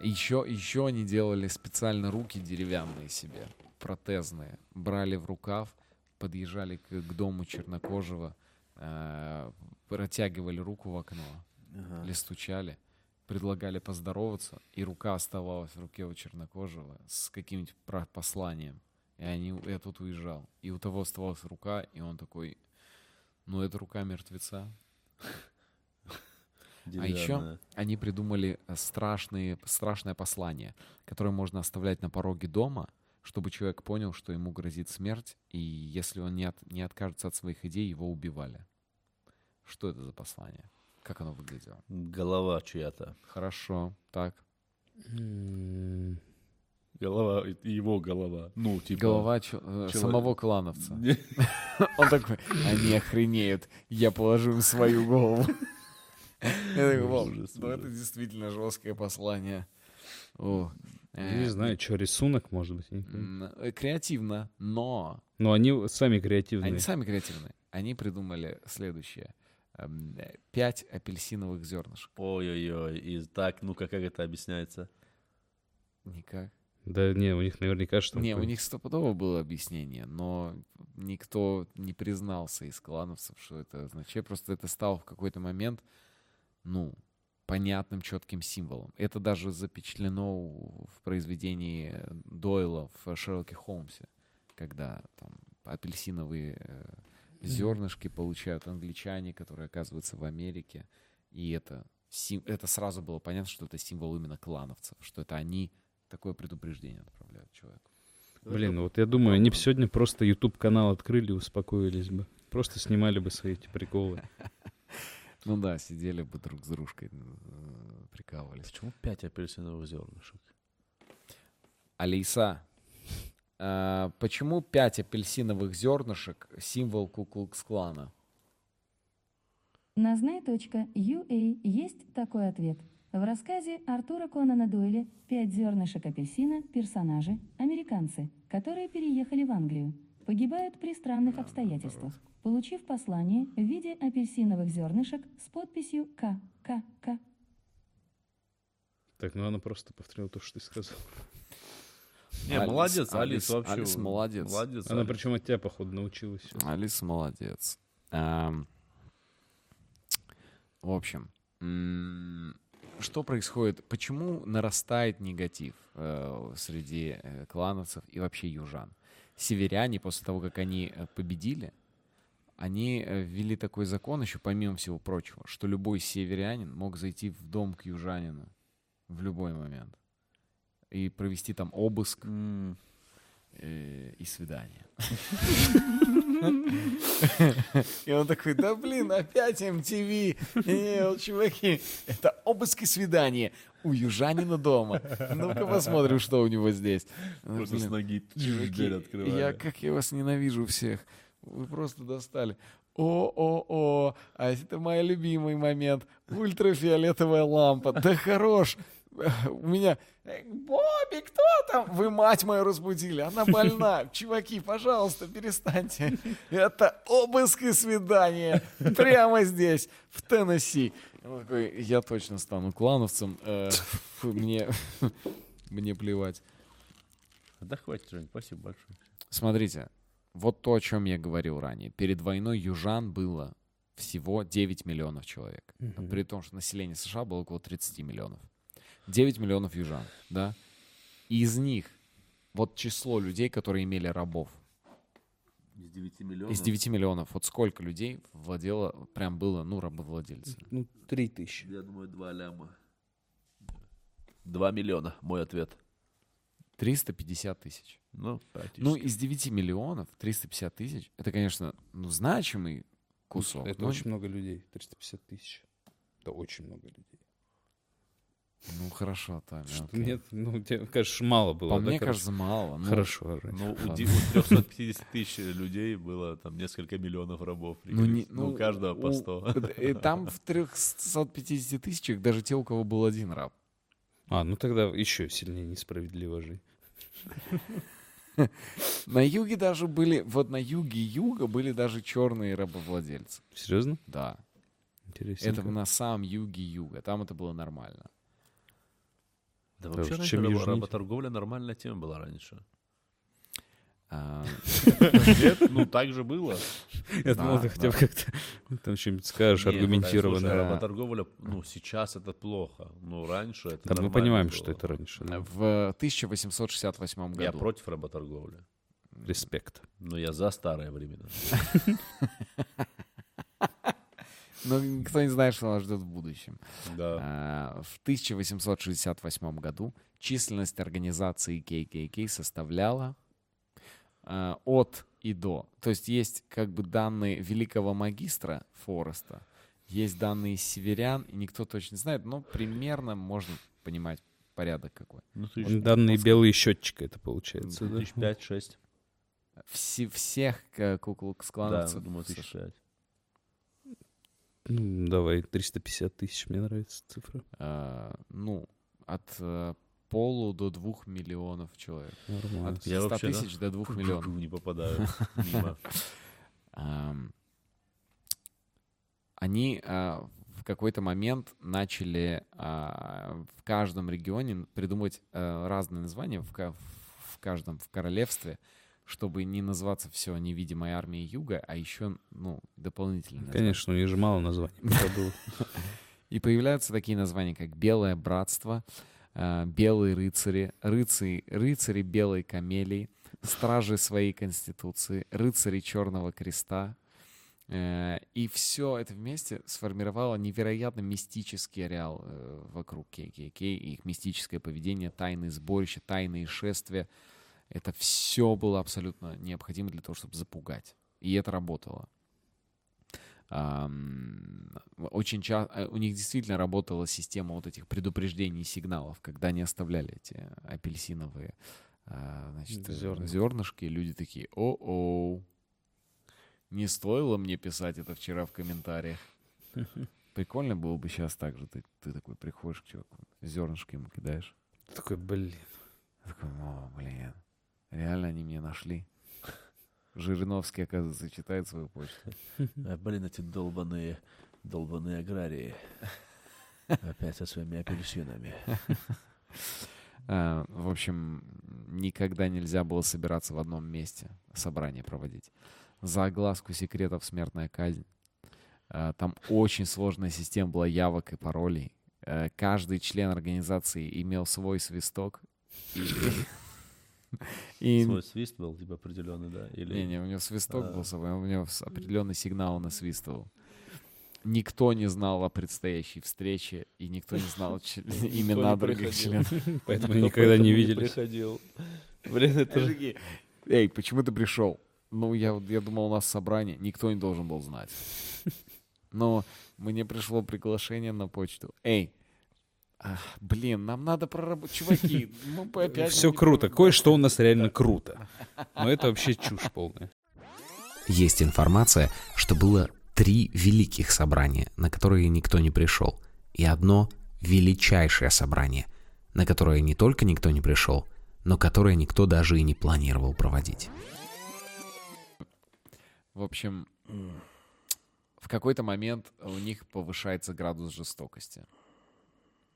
Еще, еще они делали специально руки деревянные себе, протезные. Брали в рукав, подъезжали к, к дому чернокожего, э, протягивали руку в окно или стучали, предлагали поздороваться, и рука оставалась в руке у чернокожего с каким-нибудь посланием. И они, я тут уезжал. И у того оставалась рука, и он такой, ну это рука мертвеца. А еще они придумали э, страшные, страшное послание, которое можно оставлять на пороге дома, чтобы человек понял, что ему грозит смерть, и если он не, от- не откажется от своих идей, его убивали. Что это за послание? Как оно выглядело? Голова чья-то. Хорошо, так. Голова, его голова. Ну, типа... Голова чё- э, человек- самого клановца. [laughs] Он такой, они охренеют, я положу им свою голову. [laughs] Я такой, «Вау, ну это действительно жесткое послание. О, Я э, не знаю, что, рисунок, может быть? э, Креативно, но Но они сами креативные. они сами креативные. Они придумали следующее. Эм, э, Пять апельсиновых зернышек. Ой-ой-ой. И так, ну-ка, как это объясняется? Никак. Да не, у них наверняка что Не, у них стопудово было объяснение, но никто не признался из клановцев, что это означает. Просто это стало в какой-то момент, ну, понятным, четким символом. Это даже запечатлено в произведении Дойла в Шерлоке Холмсе, когда там апельсиновые э, зернышки получают англичане, которые оказываются в Америке, и это, сим- это сразу было понятно, что это символ именно клановцев, что это они такое предупреждение отправляют человеку. Блин, ну вот я думаю, они бы сегодня просто YouTube канал открыли и успокоились бы. Просто снимали бы свои эти приколы. [laughs] Ну да, сидели бы друг с дружкой, э, прикалывались. Почему пять апельсиновых зернышек? Алиса, а, почему 5 апельсиновых зернышек символ Куклукс-клана? На знай.ua есть такой ответ. В рассказе Артура Конана Дойля «Пять зернышек апельсина» персонажи – американцы, которые переехали в Англию. Погибают при странных обстоятельствах, получив послание в виде апельсиновых зернышек с подписью ККК. Так, ну она просто повторила то, что ты сказал. Не, Алис- молодец, Алис, Алис- вообще. Алис молодец. Молодец, Она Алис. причем от тебя, походу, научилась. Алиса молодец. Ам, В общем, что происходит? Почему нарастает негатив э, среди э, клановцев и вообще южан? Северяне, после того, как они э, победили, они э, ввели такой закон еще, помимо всего прочего, что любой северянин мог зайти в дом к южанину в любой момент и провести там обыск М, э, и свидание. [laughs] [laughs] И он такой, да блин, опять MTV. Не, вот, чуваки, это обыск и свидание у южанина дома. Ну-ка посмотрим, что у него здесь. Ну, Просто с ноги дверь открывали. Я, как я вас ненавижу всех. Вы просто достали. О-о-о, а это мой любимый момент. Ультрафиолетовая лампа. Да хорош. У меня... «Эй, Бобби, кто там? Вы мать мою разбудили. Она больна. [laughs] Чуваки, пожалуйста, перестаньте. Это обыск и свидание. Прямо здесь, в Теннесси. Он такой, Я точно стану клановцем. Э, Мне... [laughs] Мне плевать. Да хватит, Жень, спасибо большое. Смотрите, вот то, о чем я говорил ранее. Перед войной южан было всего 9 миллионов человек. При том, что население США было около 30 миллионов. 9 миллионов южан, да? И из них вот число людей, которые имели рабов. Из 9 миллионов. Из 9 миллионов. Вот сколько людей владело, прям было, ну, рабовладельцы. Ну, три тысячи. Я думаю, 2 ляма. 2 миллиона, мой ответ. 350 тысяч. Ну, практически. Ну, из 9 миллионов 350 тысяч, это, конечно, ну, значимый кусок. Это но- очень много людей. 350 тысяч. Это очень много людей. Ну, хорошо, Что, окей. Нет, ну, тебе кажется, мало было. По да, мне короче? кажется, мало. Ну, Хорошо, Жень. Ну, у, у 350 тысяч людей было там несколько миллионов рабов. Ну, не, ну, у каждого по у- 100. [laughs] э, Там в 350 тысячах даже те, у кого был один раб. А, ну тогда еще сильнее несправедливо, Жень. [laughs] На юге даже были, вот на юге юга были даже черные рабовладельцы. Серьезно? Да. Интересно. Это на самом юге юга. Там это было нормально. Да Да вообще раньше чем южнее, работорговля нормальная тема была раньше. А, [laughs] Нет? Ну, так же было. Я думал, ты хотя бы как-то там что-нибудь скажешь Нет, аргументированно. Да. работорговля, ну, сейчас это плохо. Ну, раньше это мы понимаем, что это раньше. В 1868 году. Я против работорговли. Респект. Но я за старые времена. [laughs] Но никто не знает, что нас ждет в будущем. Да. А, В 1868 году численность организации KKK составляла а, от и до. То есть есть как бы данные великого магистра Фореста, есть данные северян, и никто точно не знает, но примерно можно понимать порядок какой. Ну, тысяч, Данные белые счетчика это получается, да? тысяч пять-шесть. Все, всех Да, куклукс-клановцев думаю, тысяч США. пять. Ну, давай, 350 тысяч, мне нравится цифра. А, ну, от э, полу до двух миллионов человек. Нормально. От Я 500 вообще, да, тысяч до двух миллионов. Не попадаю [laughs] они а, в какой-то момент начали а, в каждом регионе придумывать а, разные названия в каждом в королевстве, чтобы не называться все невидимой армией Юга, а еще ну дополнительные. названия. Конечно, у них же мало названий. [laughs] И появляются такие названия, как Белое Братство, а, Белые рыцари, рыцари, рыцари Белой Камелии, Стражи своей Конституции, Рыцари Черного Креста. Э, И все это вместе сформировало невероятно мистический ареал э, вокруг ККК, их мистическое поведение, тайные сборища, тайные шествия. Это все было абсолютно необходимо для того, чтобы запугать. И это работало. Очень часто у них действительно работала система вот этих предупреждений и сигналов, когда они оставляли эти апельсиновые а, значит, э, Зерна. зернышки, люди такие, о-оу, не стоило мне писать это вчера в комментариях. [laughs] Прикольно было бы сейчас так же. Ты, ты такой приходишь к человеку, зернышки ему кидаешь. Такой, блин. Такой, о, блин, реально они меня нашли. [laughs] Жириновский, оказывается, читает свою почту. А, блин, эти долбаные, долбаные аграрии. Опять со своими апельсинами. А, [laughs] В общем, никогда нельзя было собираться в одном месте, собрание проводить. За огласку секретов смертная казнь. А, Там очень сложная система была явок и паролей. Э, Каждый член организации имел свой свисток. И, [laughs] [laughs] и- Свой свист был, типа, определенный, да? Или... не, не, у него свисток А. был собой, у него определенный сигнал он насвистывал. Никто не знал о предстоящей встрече, и никто не знал [laughs] имена других членов. [laughs] Поэтому никогда не виделись. приходил. Блин, это же... Эй, почему ты пришел? Ну, я, вот- я думал, у нас собрание. Никто не должен был знать. Но мне пришло приглашение на почту. Эй, ах, блин, нам надо проработать. Чуваки, [laughs] мы по опять... Все круто. Кое-что у нас реально круто. Но это вообще [laughs] чушь полная. Есть информация, что было три великих собрания, на которые никто не пришел, и одно величайшее собрание, на которое не только никто не пришел, но которое никто даже и не планировал проводить. В общем, в какой-то момент у них повышается градус жестокости.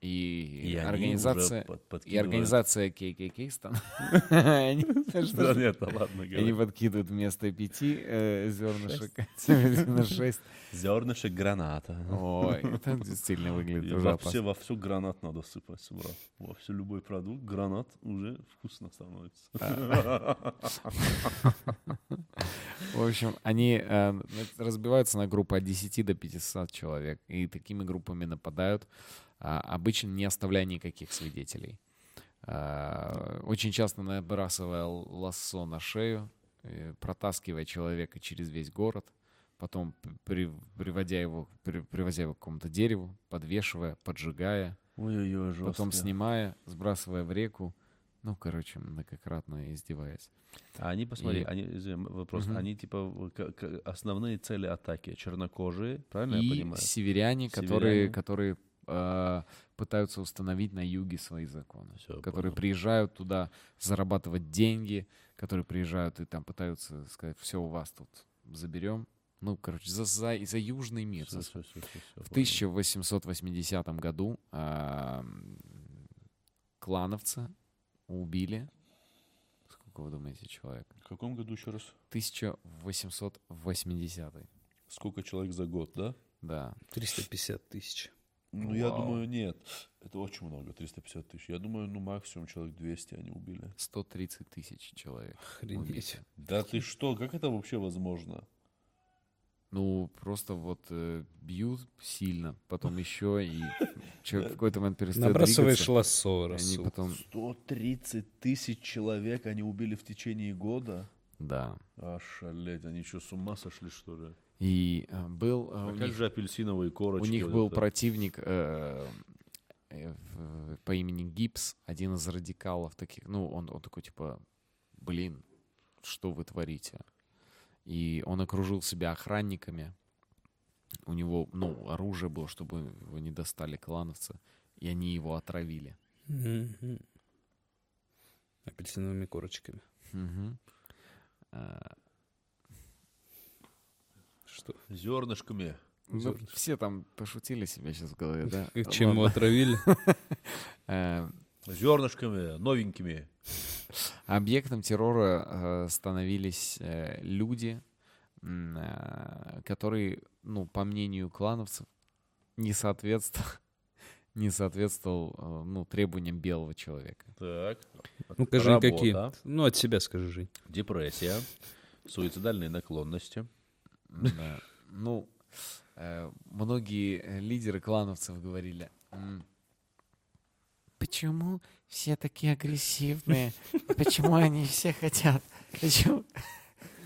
И, И организация... И организация KKK стан... [laughs] Да нет, ладно, Они подкидывают вместо пяти э, зернышек [laughs] на шесть. Зернышек граната. Ой, [laughs] это действительно выглядит уже во, всю гранат надо сыпать, брат. Во все любой продукт, гранат уже вкусно становится. В общем, они э, разбиваются на группы от 10 до 500 человек. И такими группами нападают, а, обычно не оставляя никаких свидетелей. А, Очень часто набрасывая лассо на шею, э, протаскивая человека через весь город, потом при- приводя его, при- привозя его к какому-то дереву, подвешивая, поджигая, Ой-ой-ой, жестко. потом снимая, сбрасывая в реку. Ну, короче, многократно издеваясь. А они, посмотри, И- они, извини, вопрос, Мгм. они типа основные цели атаки чернокожие, правильно я и понимаю? северяне, которые, Северяне. которые э, пытаются установить на юге свои законы, Всё, которые понял. приезжают туда зарабатывать деньги, которые приезжают и там пытаются сказать, все у вас тут заберем. Ну, короче, за, за, за южный мир. Всё, за всё, всё, всё, всё, В понял. 1880 году а, клановца убили. Сколько вы думаете человек? В каком году еще раз? 1880. Сколько человек за год, да? Да. 350 тысяч. Ну, я Вау. думаю, нет. Это очень много, 350 тысяч. Я думаю, ну, максимум человек 200 они убили. 130 тысяч человек. Охренеть. Да ты что, как это вообще возможно? Ну, просто вот э, бьют сильно, потом еще, и человек в какой-то момент перестает Набрасываешь двигаться, лассо, они потом... 130 тысяч человек они убили в течение года? Да. Ошалеть, они что, с ума сошли, что ли? И э, был... э, А у как них, же апельсиновые у корочки? них вот был это? противник э, э, по имени Гипс, один из радикалов таких. Ну, он, он такой, типа, блин, что вы творите? И он окружил себя охранниками. У него, ну, оружие было, чтобы его не достали клановцы. И они его отравили. Апельсиновыми корочками. Мгм. Что? Зернышками. ну, Зернышко. все там пошутили себе сейчас в голове, да? Чем Ладно. отравили? [laughs] Э, Зернышками, новенькими. Объектом террора э, становились э, люди, которые, ну, по мнению клановцев, не соответствовал, [laughs] не соответствовал, ну, требованиям белого человека. Так. Ну, скажи, Работа, какие? Ну, от себя скажи, Жень. Депрессия, суицидальные наклонности. Ну, э, многие лидеры клановцев говорили, «М, почему все такие агрессивные? Почему они все хотят? Почему,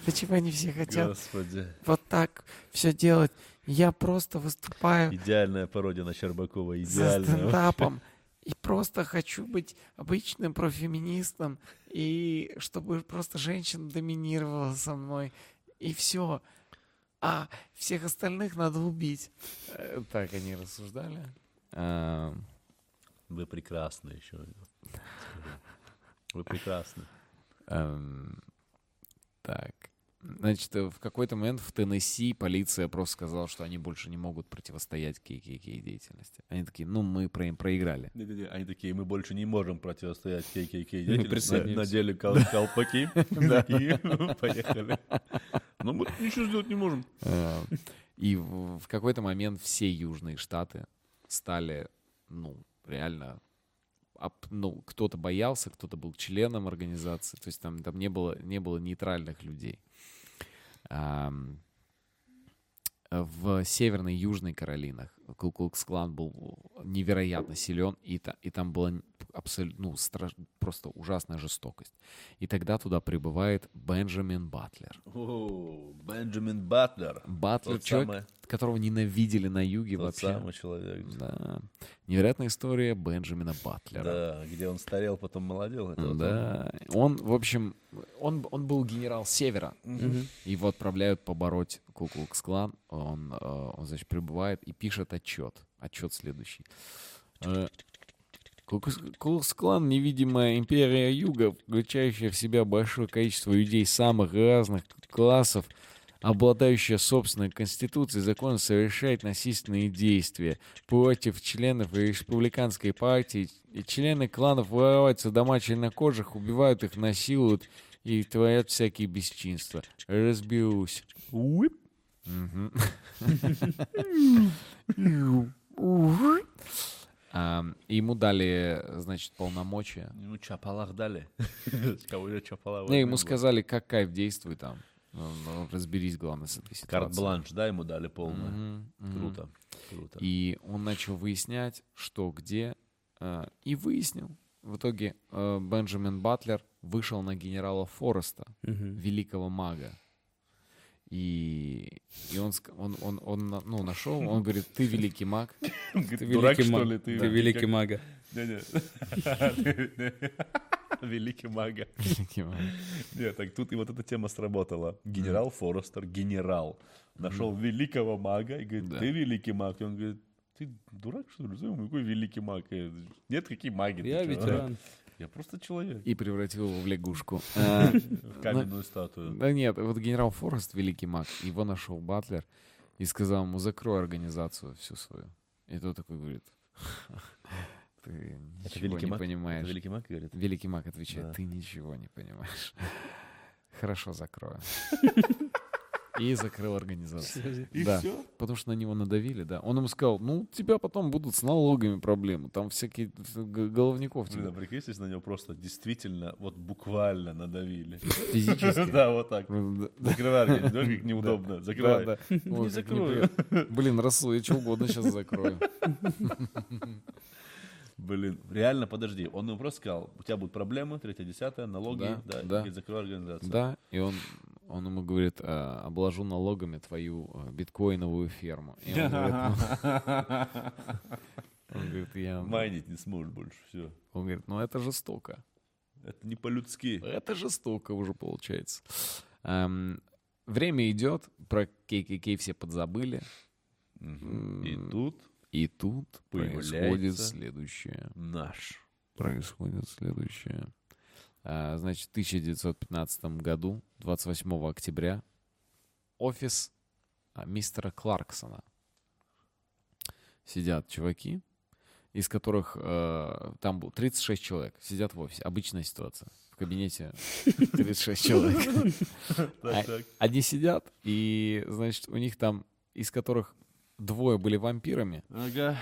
почему они все хотят Господи. вот так все делать? Я просто выступаю Идеальная пародия на Щербакова. за Идеальная. стендапом, и просто хочу быть обычным профеминистом, и чтобы просто женщина доминировала со мной, и все. А всех остальных надо убить. Э, Так они рассуждали. Вы прекрасны еще. Вы прекрасны. Так. Значит, в какой-то момент в Теннесси полиция просто сказала, что они больше не могут противостоять KKK деятельности. Они такие, ну, мы про- проиграли. Не-не-не, Они такие, мы больше не можем противостоять KKK деятельности. Надели кол- колпаки. [laughs] Такие, [laughs] Поехали. Ну, мы ничего сделать не можем. Э, И в какой-то момент все южные штаты стали, ну, реально, ну, кто-то боялся, кто-то был членом организации, то есть там, там не, было, не было нейтральных людей. Ам, В Северной и Южной Каролинах Куклукс-клан был невероятно силен, и, та- и там была абсолютно, ну, страш- просто ужасная жестокость. И тогда туда прибывает Бенджамин Батлер. О, Бенджамин Батлер. Батлер, Тот человек, самый- которого ненавидели на юге Тот вообще. самый человек. Да. Невероятная история Бенджамина Батлера. Да, где он старел, потом молодел. это вот он. Да. Он, в общем, он, он был генерал Севера. Его отправляют побороть Куклукс-клан. Он, э, он, значит, прибывает и пишет отчет. Отчет следующий. Э, Куклукс-клан — невидимая империя Юга, включающая в себя большое количество людей самых разных классов, обладающая собственной конституцией, закон совершает насильственные действия против членов республиканской партии. И члены кланов вороваются дома чернокожих, убивают их, насилуют и творят всякие бесчинства. Разберусь. Мгм. И Ему дали, значит, полномочия. Ну, чапалах дали. Не, ему сказали, как кайф действуй там. Ну, ну, разберись, главное, с этой ситуацией. Карт-бланш, да, ему дали полное. Круто, круто. И он начал выяснять, что где, э, и выяснил. В итоге э, Бенджамин Батлер вышел на генерала Фореста, великого мага. И, и он, он, он, он, ну, нашел, он говорит, ты великий маг. [laughs] Ты Дурак, великий что маг. ли, ты? Ты великий мага. Не-не. [laughs] Великий мага. Великий маг. Нет, так тут и вот эта тема сработала. Генерал Форестер, генерал, нашел великого мага и говорит, ты великий маг. И он говорит, ты дурак, что ли? Какой великий маг? Нет, какие маги? Я чё?» ветеран. [laughs] Я просто человек. И превратил его в лягушку. Э, [laughs] В каменную статую. Да нет, вот генерал Форест, великий маг, его нашел Батлер и сказал ему, закрой организацию всю свою. И тот такой говорит, [laughs] ты ничего не понимаешь. Великий маг говорит? Великий маг отвечает, ты ничего не понимаешь. [laughs] Хорошо, закрою. И закрыл организацию. И да. всё? Потому что на него надавили, да. Он ему сказал, ну, тебя потом будут с налогами проблемы. Там всякие головников Блин, а тебе. прикинь, если на него просто действительно, вот буквально надавили. Физически. [laughs] Да, вот так. Да, Закрывай, знаешь, как неудобно. Закрывай. [laughs] Не закрою. Блин, Расул, я что угодно сейчас закрою. [laughs] Блин, реально, подожди. Он ему просто сказал, у тебя будут проблемы, третье, десятое, налоги, Да, да, и да. говорит, закрывай организацию. Да, и он, он ему говорит, «А, обложу налогами твою э, биткоиновую ферму. И он говорит, «Ну». [laughs] Я... Майнить не сможешь больше, все. Он говорит, ну это жестоко. Это не по-людски. Это жестоко уже получается. Эм, время идет, про KKK все подзабыли. И тут И тут происходит следующее. наш. Происходит следующее. А, значит, в 1915 году, 28 октября, офис а, мистера Кларксона. Сидят чуваки, из которых э, там был 36 человек, сидят в офисе. Обычная ситуация. В кабинете 36 человек. [laughs] А-. Они сидят, и, значит, у них там, из которых двое были вампирами, Ага.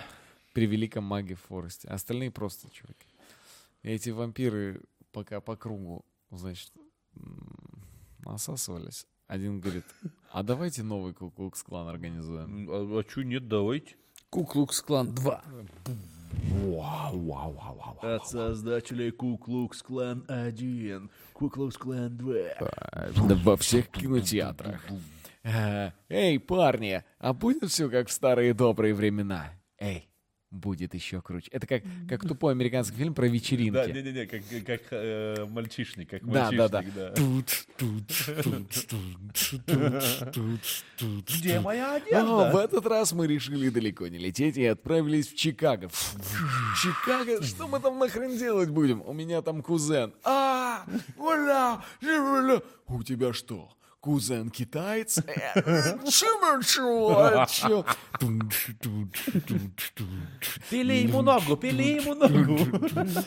при великом маге в Форесте. Остальные просто чуваки. И эти вампиры пока по кругу, значит, насасывались. Один говорит, а давайте новый Куклукс-клан организуем. А, а чё нет, давайте. Куклукс-клан 2. От создателей Куклукс Клан 1, Куклукс Клан 2. Да во всех кинотеатрах. Э, Эй, парни, а будет все как в старые добрые времена? Эй, будет еще круче. Это как, как тупой американский фильм про вечеринки. Да, не-не-не, как, как э, мальчишник, как Да, да, мальчишник, да. да. Где моя А, в этот раз мы решили далеко не лететь и отправились в Чикаго. Чикаго? Что мы там нахрен делать будем? У меня там кузен. А, ура. У тебя что? Кузен китаец? [laughs] Пили ему ногу, пили ему ногу.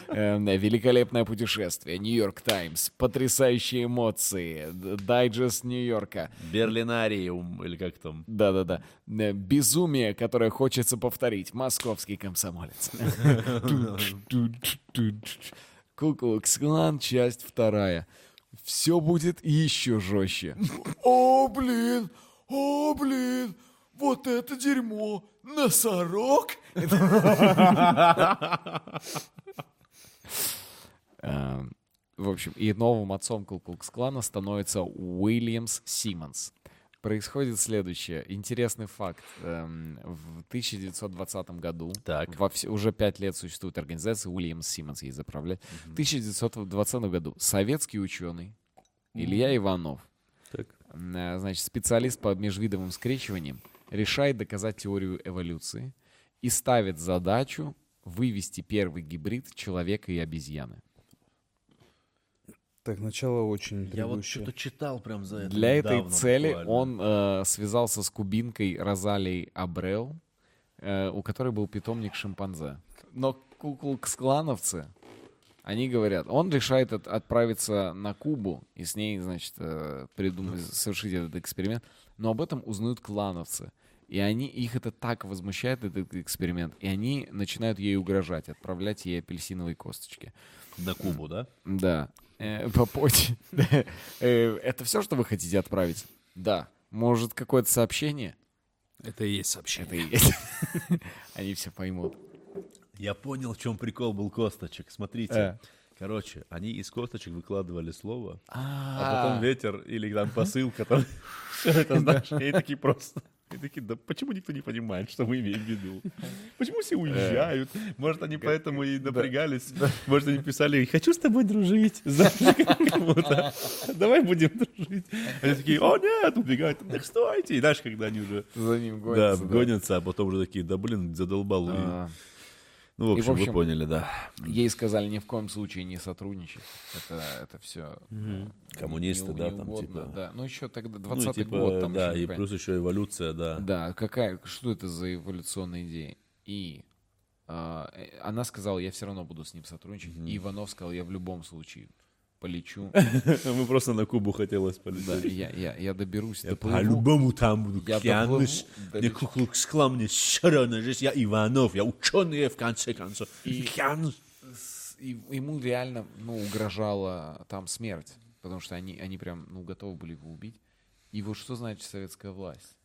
Эм, Великолепное путешествие. Нью-Йорк Таймс. Потрясающие эмоции. Дайджест Нью-Йорка. Берлинариум, или как там. Да-да-да. Э, Безумие, которое хочется повторить. Московский комсомолец. [laughs] Куклукс-клан, часть вторая. Все будет еще жестче. О, блин! О, блин! Вот это дерьмо! Носорог? Эм, В общем, и новым отцом Куклукс-клана становится Уильямс Симмонс. Происходит следующее. Интересный факт. Эм, В 1920 году, Так. во вс- уже пять лет существует организация, Уильямс Симмонс ей заправляет. В 1920 году советский ученый Илья Иванов, Так. э, значит, специалист по межвидовым скрещиваниям, решает доказать теорию эволюции и ставит задачу вывести первый гибрид человека и обезьяны. Так, начало очень Я вот интригующее. что-то читал прям за это. Для этой цели буквально. он э, связался с кубинкой Розалией Абрел, э, у которой был питомник шимпанзе. Но куклукс-клановцы, они говорят, он решает от- отправиться на Кубу и с ней, значит, э, придумать, совершить этот эксперимент, но об этом узнают клановцы. И они, их это так возмущает, этот эксперимент, и они начинают ей угрожать, отправлять ей апельсиновые косточки. На Кубу, да? Да. Э, по почте. [laughs] Э, Это все, что вы хотите отправить? Да. Может, какое-то сообщение? Это и есть сообщение. Это и есть. [laughs] Они все поймут. Я понял, в чем прикол был косточек. Смотрите. Э. Короче, они из косточек выкладывали слово, а А, потом ветер или там посыл, который [laughs] все это знаешь, и такие просто. И такие, да почему никто не понимает, что мы имеем в виду? Почему все уезжают? Может, они поэтому и напрягались? Может, они писали, хочу с тобой дружить. [laughs] Давай будем дружить. Они такие, о нет, убегают. Так стойте. И знаешь, когда они уже За ним гонятся. да. гонятся, а потом уже такие, да блин, задолбал. Ну, в И, в общем, общем, вы поняли, да. Ей сказали ни в коем случае не сотрудничать. Это, это все Коммунисты, да, там типа. Да, ну еще тогда Ну, 20 типа, год там да, еще не и понятно. плюс еще эволюция, да. Да, какая, что это за эволюционная идея? И а, э, она сказала, я все равно буду с ним сотрудничать. И Иванов сказал, я в любом случае полечу. [laughs] Мы просто на Кубу хотелось Да, полететь. я, я, я доберусь, Я доплыву. по-любому там буду. Я Мне долечу. Куклукс-клан, мне все равно. Здесь я Иванов, я ученый в конце концов. И-. С- и ему реально, ну, угрожала там смерть, потому что они, они прям, ну, готовы были его убить. И вот что значит советская власть?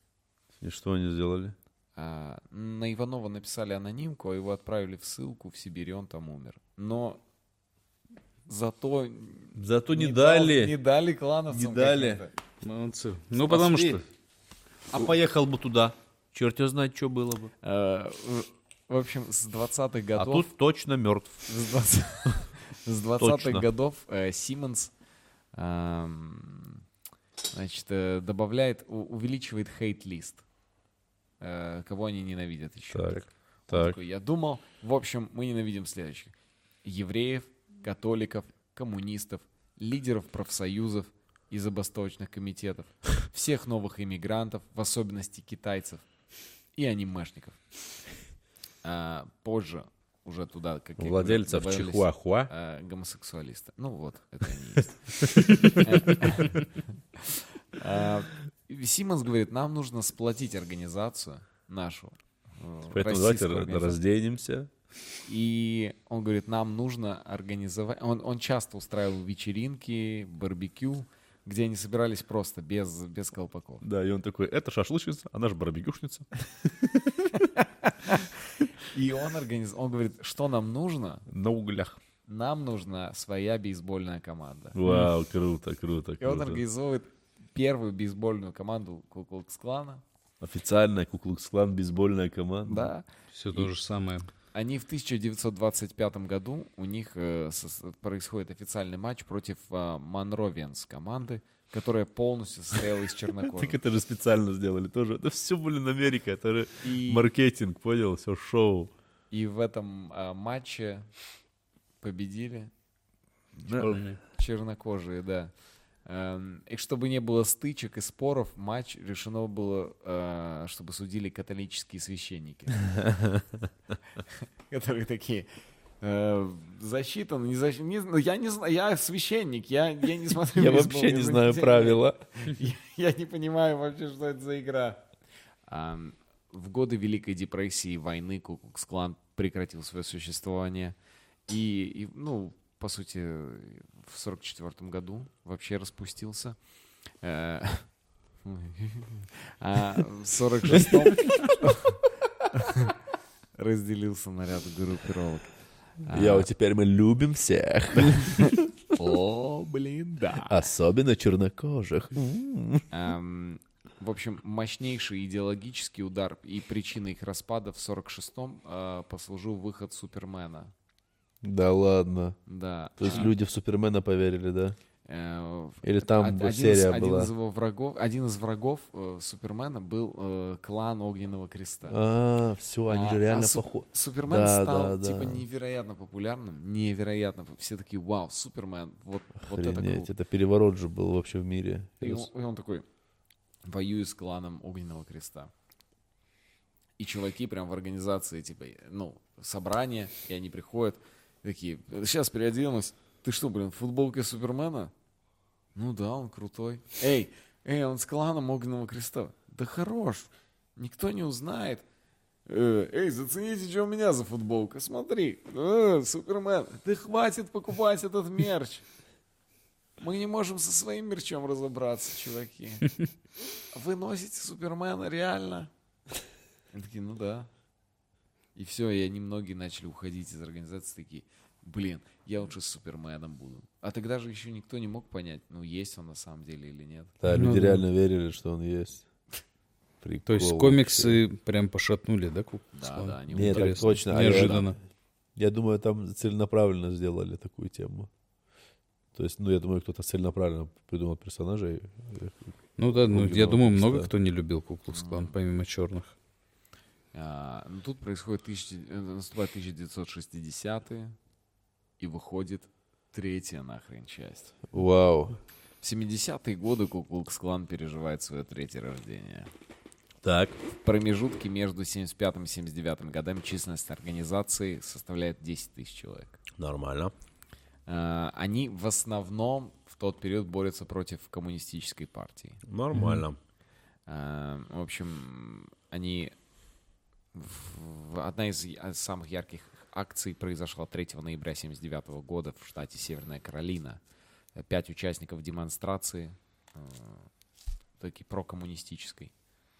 И что они сделали? А, на Иванова написали анонимку, а его отправили в ссылку в Сибирь, и он там умер. Но зато Зато не, дал- дали. не дали клановцам. Не дали. Молодцы. Ну, потому что... А поехал бы туда. Черт его знает, что было бы. Э, в- общем, с 20-х А годов... тут точно мертв. [laughs] С 20 с 20-х Точно. годов э, Симмонс эм, значит, э, добавляет, у- увеличивает хейт-лист. Э, Кого они ненавидят еще. Так, так. такой, я думал, в общем, мы ненавидим следующих. Евреев, католиков, коммунистов, лидеров профсоюзов и забастовочных комитетов, всех новых иммигрантов, в особенности китайцев и анимешников. А, позже уже туда, как говорю, Владельцев добавились, Чихуахуа. а, гомосексуалисты. Ну вот, это они есть. [laughs] А, Симмонс говорит, нам нужно сплотить организацию нашу. э, Поэтому давайте российскую ра- организацию. разденемся. И он говорит, нам нужно организовать... Он, он часто устраивал вечеринки, барбекю, где они собирались просто, без, без колпаков. Да, и он такой, это шашлычница, она же барбекюшница. [laughs] И он, организ... он говорит, что нам нужно? На углях. Нам нужна своя бейсбольная команда. Вау, круто, круто, И он организовывает первую бейсбольную команду Куклукс-клана. Официальная Куклукс-клан, бейсбольная команда. Да. Все то же самое. Они в 1925 году, у них э, происходит официальный матч против э, Монровианс команды, которая полностью состояла из Так чернокожих. это же специально сделали тоже. Это все, блин, Америка. Это же И, маркетинг, понял? Все шоу. и в этом э, матче победили чернокожие, да. Эм, И чтобы не было стычек и споров, матч решено было, э, чтобы судили католические священники. [laughs] Которые такие, э, засчитан, не защитан, не зн- я не знаю, я священник, я, я не смотрю Я вообще не знаю правила. [laughs] Я, не понимаю вообще, что это за игра. В годы Великой депрессии и войны Куклукс-клан прекратил свое существование. И, и, ну, по сути, в сорок четвертом году вообще распустился. Э, А в сорок шестом разделился на ряд группировок. Я вот теперь мы любим всех. О, блин, да. Особенно чернокожих. В общем, мощнейший идеологический удар и причиной их распада в 46-м э, послужил выход Супермена. Да ладно. Да. То есть А, люди в Супермена поверили, да? э, Или там один из- серия один была? из его врагов, один из врагов э, Супермена был э, клан Огненного Креста. А, все, они А- же а реально Су- похожи. Супермен Да, стал да, типа да. невероятно популярным, невероятно. Все такие, вау, Супермен, вот, вот это Охренеть, круто. это переворот же был вообще в мире. И он, и он такой, воюю с кланом Огненного Креста. И чуваки прям в организации, типа, ну, собрание, и они приходят, такие, сейчас переоденусь. Ты что, блин, в футболке Супермена? Ну да, он крутой. Эй, эй, он с кланом Огненного Креста. Да хорош, никто не узнает. Э, Эй, зацените, что у меня за футболка. Смотри, э, Супермен. Да хватит покупать этот мерч. Мы не можем со своим мерчом разобраться, чуваки. Вы носите Супермена реально? Они такие, ну да. И все, и они многие начали уходить из организации, такие, блин, я лучше с Суперменом буду. А тогда же еще никто не мог понять, ну есть он на самом деле или нет. Да, Ну люди да. реально верили, что он есть. [laughs] Прикол То есть комиксы прям пошатнули, да, Куклукс Да, Клан? да, они Нет, так точно. Я- Неожиданно. Я думаю, там целенаправленно сделали такую тему. То есть, ну, я думаю, кто-то целенаправленно придумал персонажей. Ну да, ну, я думаю, много кто не любил Куклукс Клан, помимо черных. А, ну, тут происходит, тысяча, э, наступает 1960-е, и выходит третья нахрен часть. Вау. В 70-е годы Куклукс Клан переживает свое третье рождение. Так. В промежутке между 75 и 79 годами численность организации составляет 10 тысяч человек. Нормально. А, Они в основном в тот период борются против коммунистической партии. Нормально. А, В общем, они... в- Одна из самых ярких акций произошла 3 ноября 1979 года в штате Северная Каролина. Пять участников демонстрации, э, такие прокоммунистической,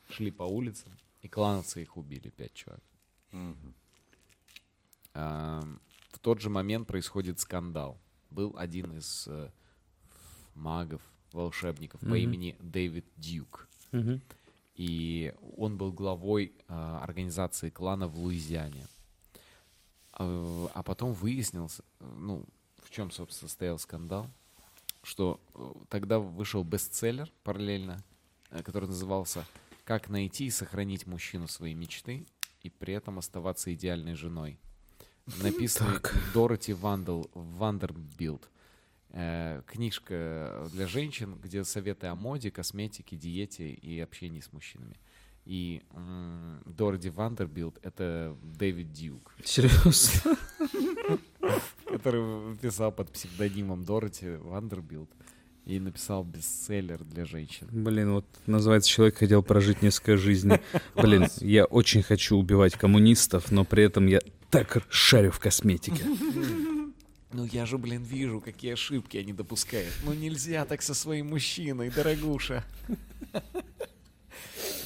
шли по улицам, и клановцы их убили, пять человек. А, В тот же момент происходит скандал. Был один из э, магов, волшебников по Мгм. имени Дэвид Дьюк. И он был главой а, организации клана в Луизиане. А, а потом выяснился, э, ну, в чем, собственно, состоял скандал, что э, тогда вышел бестселлер параллельно, э, который назывался «Как найти и сохранить мужчину своей мечты и при этом оставаться идеальной женой». [laughs] Написанный Дороти Вандел, Вандербилд. Э, книжка для женщин, где советы о моде, косметике, диете и общении с мужчинами. И м, Дороти Вандербилд — это Дэвид Дьюк, Серьезно? [laughs] который писал под псевдонимом Дороти Вандербилд и написал бестселлер для женщин. Блин, вот называется «Человек хотел прожить несколько жизней». Блин, я очень хочу убивать коммунистов, но при этом я так шарю в косметике. [laughs] Ну я же, блин, вижу, какие ошибки они допускают. Ну нельзя так со своим мужчиной, дорогуша.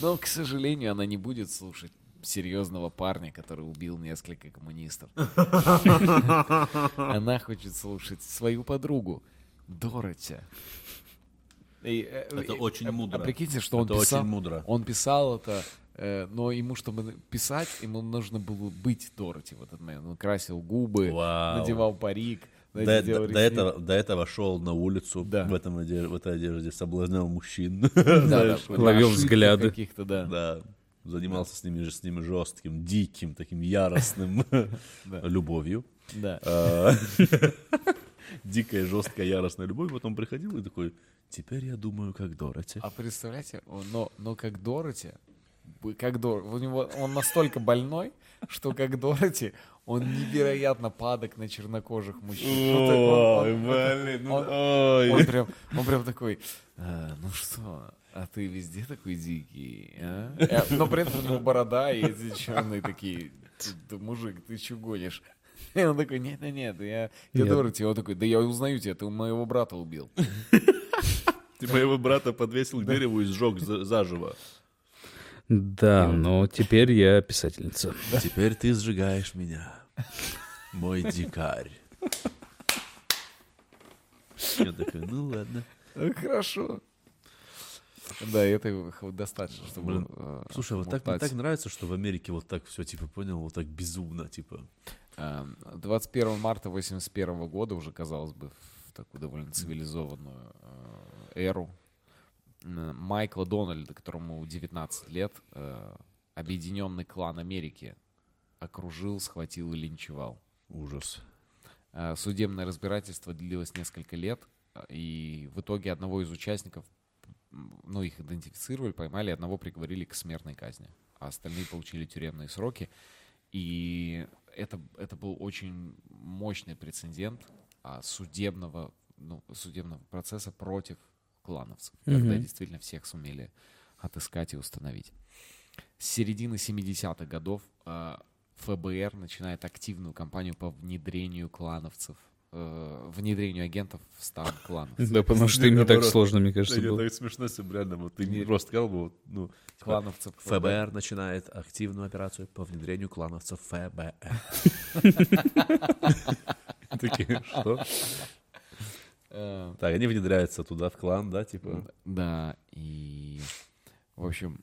Но, к сожалению, она не будет слушать серьезного парня, который убил несколько коммунистов. Она хочет слушать свою подругу, Дороти. И, э, Это и- очень а- мудро. А прикиньте, что он Это очень писал, мудро. он писал это, э, но ему, чтобы писать, ему нужно было быть Дороти в этот момент. Он красил губы, Вау. надевал парик, До, до- до этого, до этого шел на улицу Да. в, этом одежде, в этой одежде, соблазнял мужчин. Да, да, [laughs] Знаешь, ловил взгляды. каких-то, да. Да, занимался с ними, же- с ними жестким, диким, таким яростным [laughs] любовью. Да. А, [laughs] Дикая, жесткая, яростная любовь. Потом приходил и такой, теперь я думаю, как Дороти. А представляете, но, но как Дороти, как Дор, у него, он настолько больной, что как Дороти, он невероятно падок на чернокожих мужчин. Ну, Ой, блин, ну, он- ой. Он прям, он прям такой, «А, ну что, а ты везде такой дикий, а?» Э, Но при этом у него борода и эти черные такие, «Ты- ты, мужик, ты что гонишь? И он такой, нет, нет, нет, я, я. Дороти. Он такой, да я узнаю тебя, ты у моего брата убил. Ты моего брата подвесил к дереву и сжег за- заживо. Да, но теперь я писательница. [laughs] Теперь ты сжигаешь меня, мой дикарь. Я такой, ну ладно. Ну, Хорошо. Да, это достаточно, чтобы... Блин, э, Слушай, вот так, мне так нравится, что в Америке вот так все, типа, понял, вот так безумно, типа. Эм, 21 марта 81 года, уже, казалось бы, в такую довольно цивилизованную э, эру, Майкла Дональда, которому 19 лет, э, объединенный клан Америки окружил, схватил и линчевал. Ужас. Э, Судебное разбирательство длилось несколько лет, и в итоге одного из участников, ну, их идентифицировали, поймали, одного приговорили к смертной казни, а остальные получили тюремные сроки. И это, это был очень мощный прецедент а, судебного, ну, судебного процесса против клановцев, когда Мгм. действительно всех сумели отыскать и установить. С середины 70-х годов э, ФБР начинает активную кампанию по внедрению клановцев, э, внедрению агентов в стан клановцев. Да, потому что им не так сложно, мне кажется, Это было. так смешно, если бы реально, вот ты Не- просто сказал бы, вот, ну, типа, Клановцев ФБР начинает активную операцию по внедрению клановцев ФБР. [laughs] Такие, что? Э, Так, они внедряются туда, в клан, да, типа? Да, и, в общем,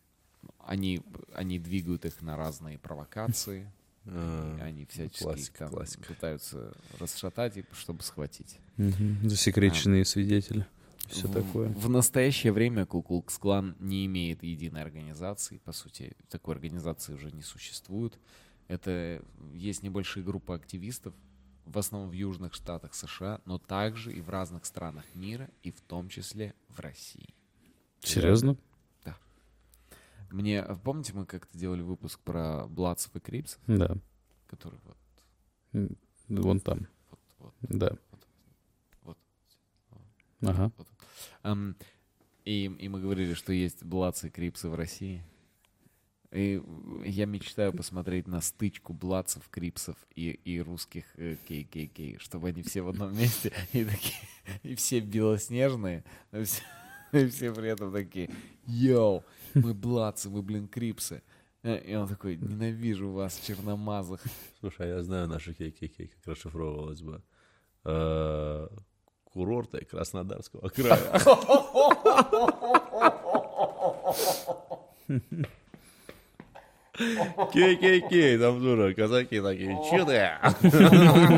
они, они двигают их на разные провокации, [laughs] и А, они всячески классика, там классика. пытаются расшатать, чтобы схватить. Мгм. Засекреченные свидетели. Все в, такое. В настоящее время Куклукс-клан не имеет единой организации, по сути, такой организации уже не существует. Это есть небольшие группы активистов, в основном в южных штатах США, но также и в разных странах мира, и в том числе в России. Серьезно? Мне, а помните, мы как-то делали выпуск про Бладцев и Крипсов, Да. который вот, Вон там. вот, вот, Да. вот. Ага. вот. Ам, и, и мы говорили, что есть Блацы и Крипсы в России. И я мечтаю посмотреть на стычку Блацев, Крипсов и, и русских э, кей-кей-кей, чтобы они все в одном месте [laughs] и такие, и все белоснежные, и все, [laughs] и все при этом такие, йоу, мы Блацы, мы, блин, Крипсы. Э, И он такой, ненавижу вас, черномазых. Слушай, а я знаю наши кей-кей-кей, как расшифровывалось бы. Э, Курорты Краснодарского края. [laughs] Кей-кей-кей, там дура, казаки такие, че ты?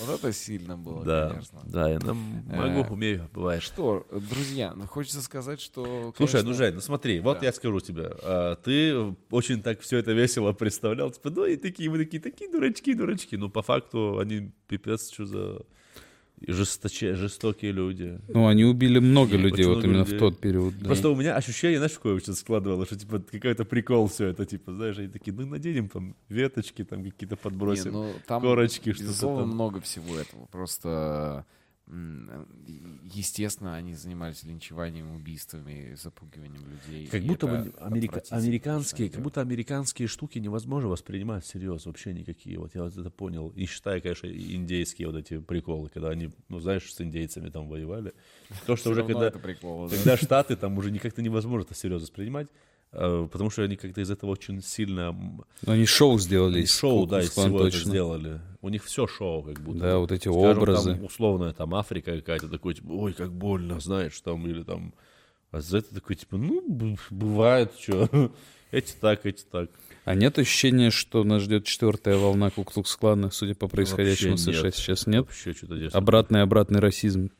Вот это сильно было, Да, конечно. да, я нам могу, Э, умею, бывает. Что, друзья, ну хочется сказать, что... Слушай, конечно, ну, Жень, ну смотри, вот Да. я скажу тебе, а, ты очень так все это весело представлял, типа, ну и такие, мы такие, такие дурачки, дурачки, ну по факту они пипец, что за жесточе, жестокие люди. Ну, они убили много Очень людей вот много именно людей. в тот период. да. Просто у меня ощущение, знаешь, какое сейчас складывалось, что типа какой-то прикол все это, типа, знаешь, они такие, ну наденем там веточки, там какие-то Не, подбросим. ну, там, корочки, что-то там. много всего этого. Просто, естественно, они занимались линчеванием, убийствами, запугиванием людей. Как будто бы америка- американские, как будто американские штуки невозможно воспринимать всерьез вообще никакие. Вот я вот это понял. И считая, конечно, индейские вот эти приколы, когда они, ну знаешь, с индейцами там воевали. То, что уже когда, прикол, да. когда штаты там уже никак-то невозможно это серьезно воспринимать. Э, потому что они как-то из этого очень сильно... Но они шоу сделали они шоу, да, из всего это точно. сделали. У них все шоу как будто. Да, вот эти Скажем, образы. Там, условная там Африка какая-то, такой, типа, ой, как больно, знаешь, там, или там... А за это такой, типа, ну, бывает, что. [laughs] Эти так, эти так. А нет ощущения, что нас ждет четвертая волна Куклукс Клана, судя по происходящему в США сейчас? Нет? Вообще что-то здесь. Обратный обратный расизм.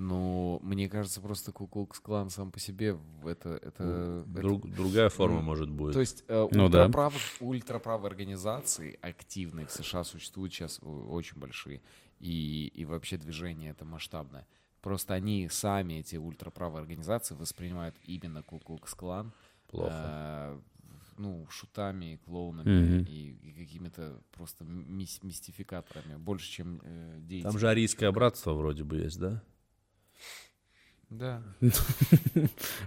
Ну, мне кажется, просто Куклукс Клан сам по себе это... это, это- Друг- другая форма, М, может, будет. То есть э, Ну да. ультраправых, ультраправые организации активные в США существуют сейчас очень большие. И, и вообще движение это масштабное. Просто они сами, эти ультраправые организации, воспринимают именно Куклукс Клан Плохо. э, ну, шутами, клоунами Мгм. и, и какими-то просто мис- мистификаторами, больше, чем э, деятели. Там же арийское братство вроде бы есть, да? Да, [laughs]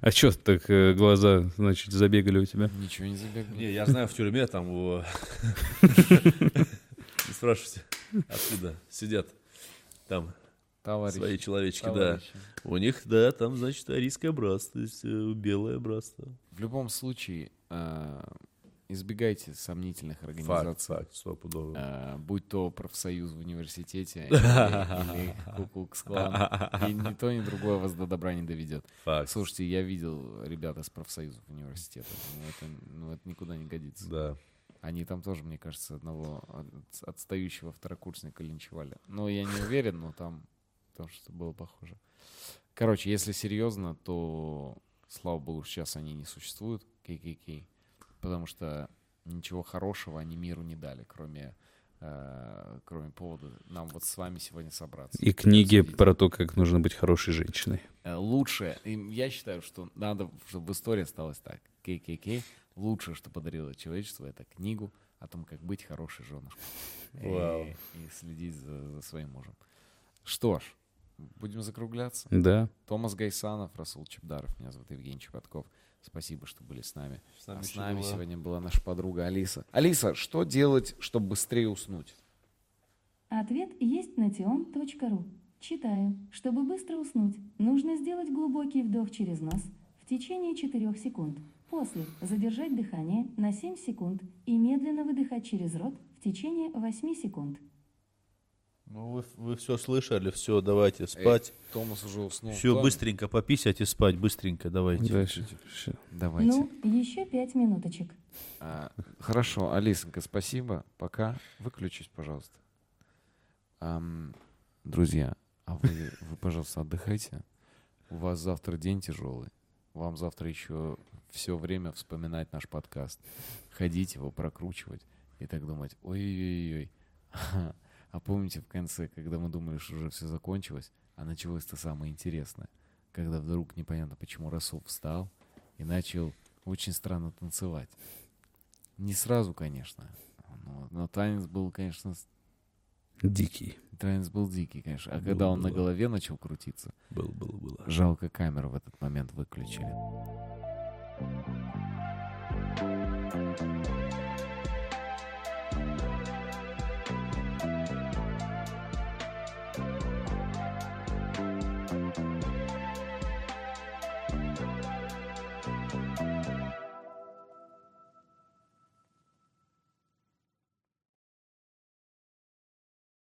А чё так э, глаза, значит, забегали у тебя? ничего не забегали. Не, я знаю, в тюрьме там. [laughs] Не спрашивайте, откуда сидят. Там Товарищи, свои человечки, да. У них, да, там, значит, арийское братство, то есть э, белое братство. В любом случае, э, избегайте сомнительных Факт, организаций. факт, стопудово. Э, будь то профсоюз в университете [laughs] или, или Ку-Клукс-клан. И ни то, ни другое вас до добра не доведет. Факт. Слушайте, я видел ребят из профсоюзов университета. Ну, это, ну, это никуда не годится. Да. Они там тоже, мне кажется, одного от- отстающего второкурсника линчевали. Но я не уверен, но там тоже что было похоже. Короче, если серьезно, то, слава богу, сейчас они не существуют, ККК, потому что ничего хорошего они миру не дали, кроме, э, кроме повода нам вот с вами сегодня собраться. И книги Обсудить. про то, как нужно быть хорошей женщиной. Э, лучшее, и я считаю, что надо, чтобы в истории осталось так. ККК лучшее, что подарило человечество, это книгу о том, как быть хорошей женушкой. Вау. И, и следить за, за своим мужем. Что ж, будем закругляться. Да. Томас Гайсанов, Расул Чебдаров, меня зовут Евгений Чепатков. Спасибо, что были с нами. С нами а с нами была- сегодня была наша подруга Алиса. Алиса, что делать, чтобы быстрее уснуть? Ответ есть на tion.ru. Читаю. Чтобы быстро уснуть, нужно сделать глубокий вдох через нос в течение 4 секунд. После задержать дыхание на 7 секунд и медленно выдыхать через рот в течение 8 секунд. Ну, вы, все слышали, все, давайте спать. Эй, Томас уже уснул. все, Том, быстренько пописать и спать, быстренько, давайте. Дальше. Всё. Давайте. Ну, еще 5 минуточек. А, хорошо, Алисонька, спасибо. Пока. Выключись, пожалуйста. Ам, друзья, а вы, вы, пожалуйста, отдыхайте. У вас завтра день тяжелый. Вам завтра еще все время вспоминать наш подкаст. Ходить его, прокручивать и так думать, ой-ой-ой. [laughs] А помните в конце, когда мы думали, что уже все закончилось, а началось-то самое интересное. Когда вдруг непонятно, почему Расул встал и начал очень странно танцевать. Не сразу, конечно. Но, но танец был, конечно, Дикий. танец был дикий, конечно. А Было, когда он на было. голове начал крутиться, Было, было, было. жалко камеру в этот момент выключили.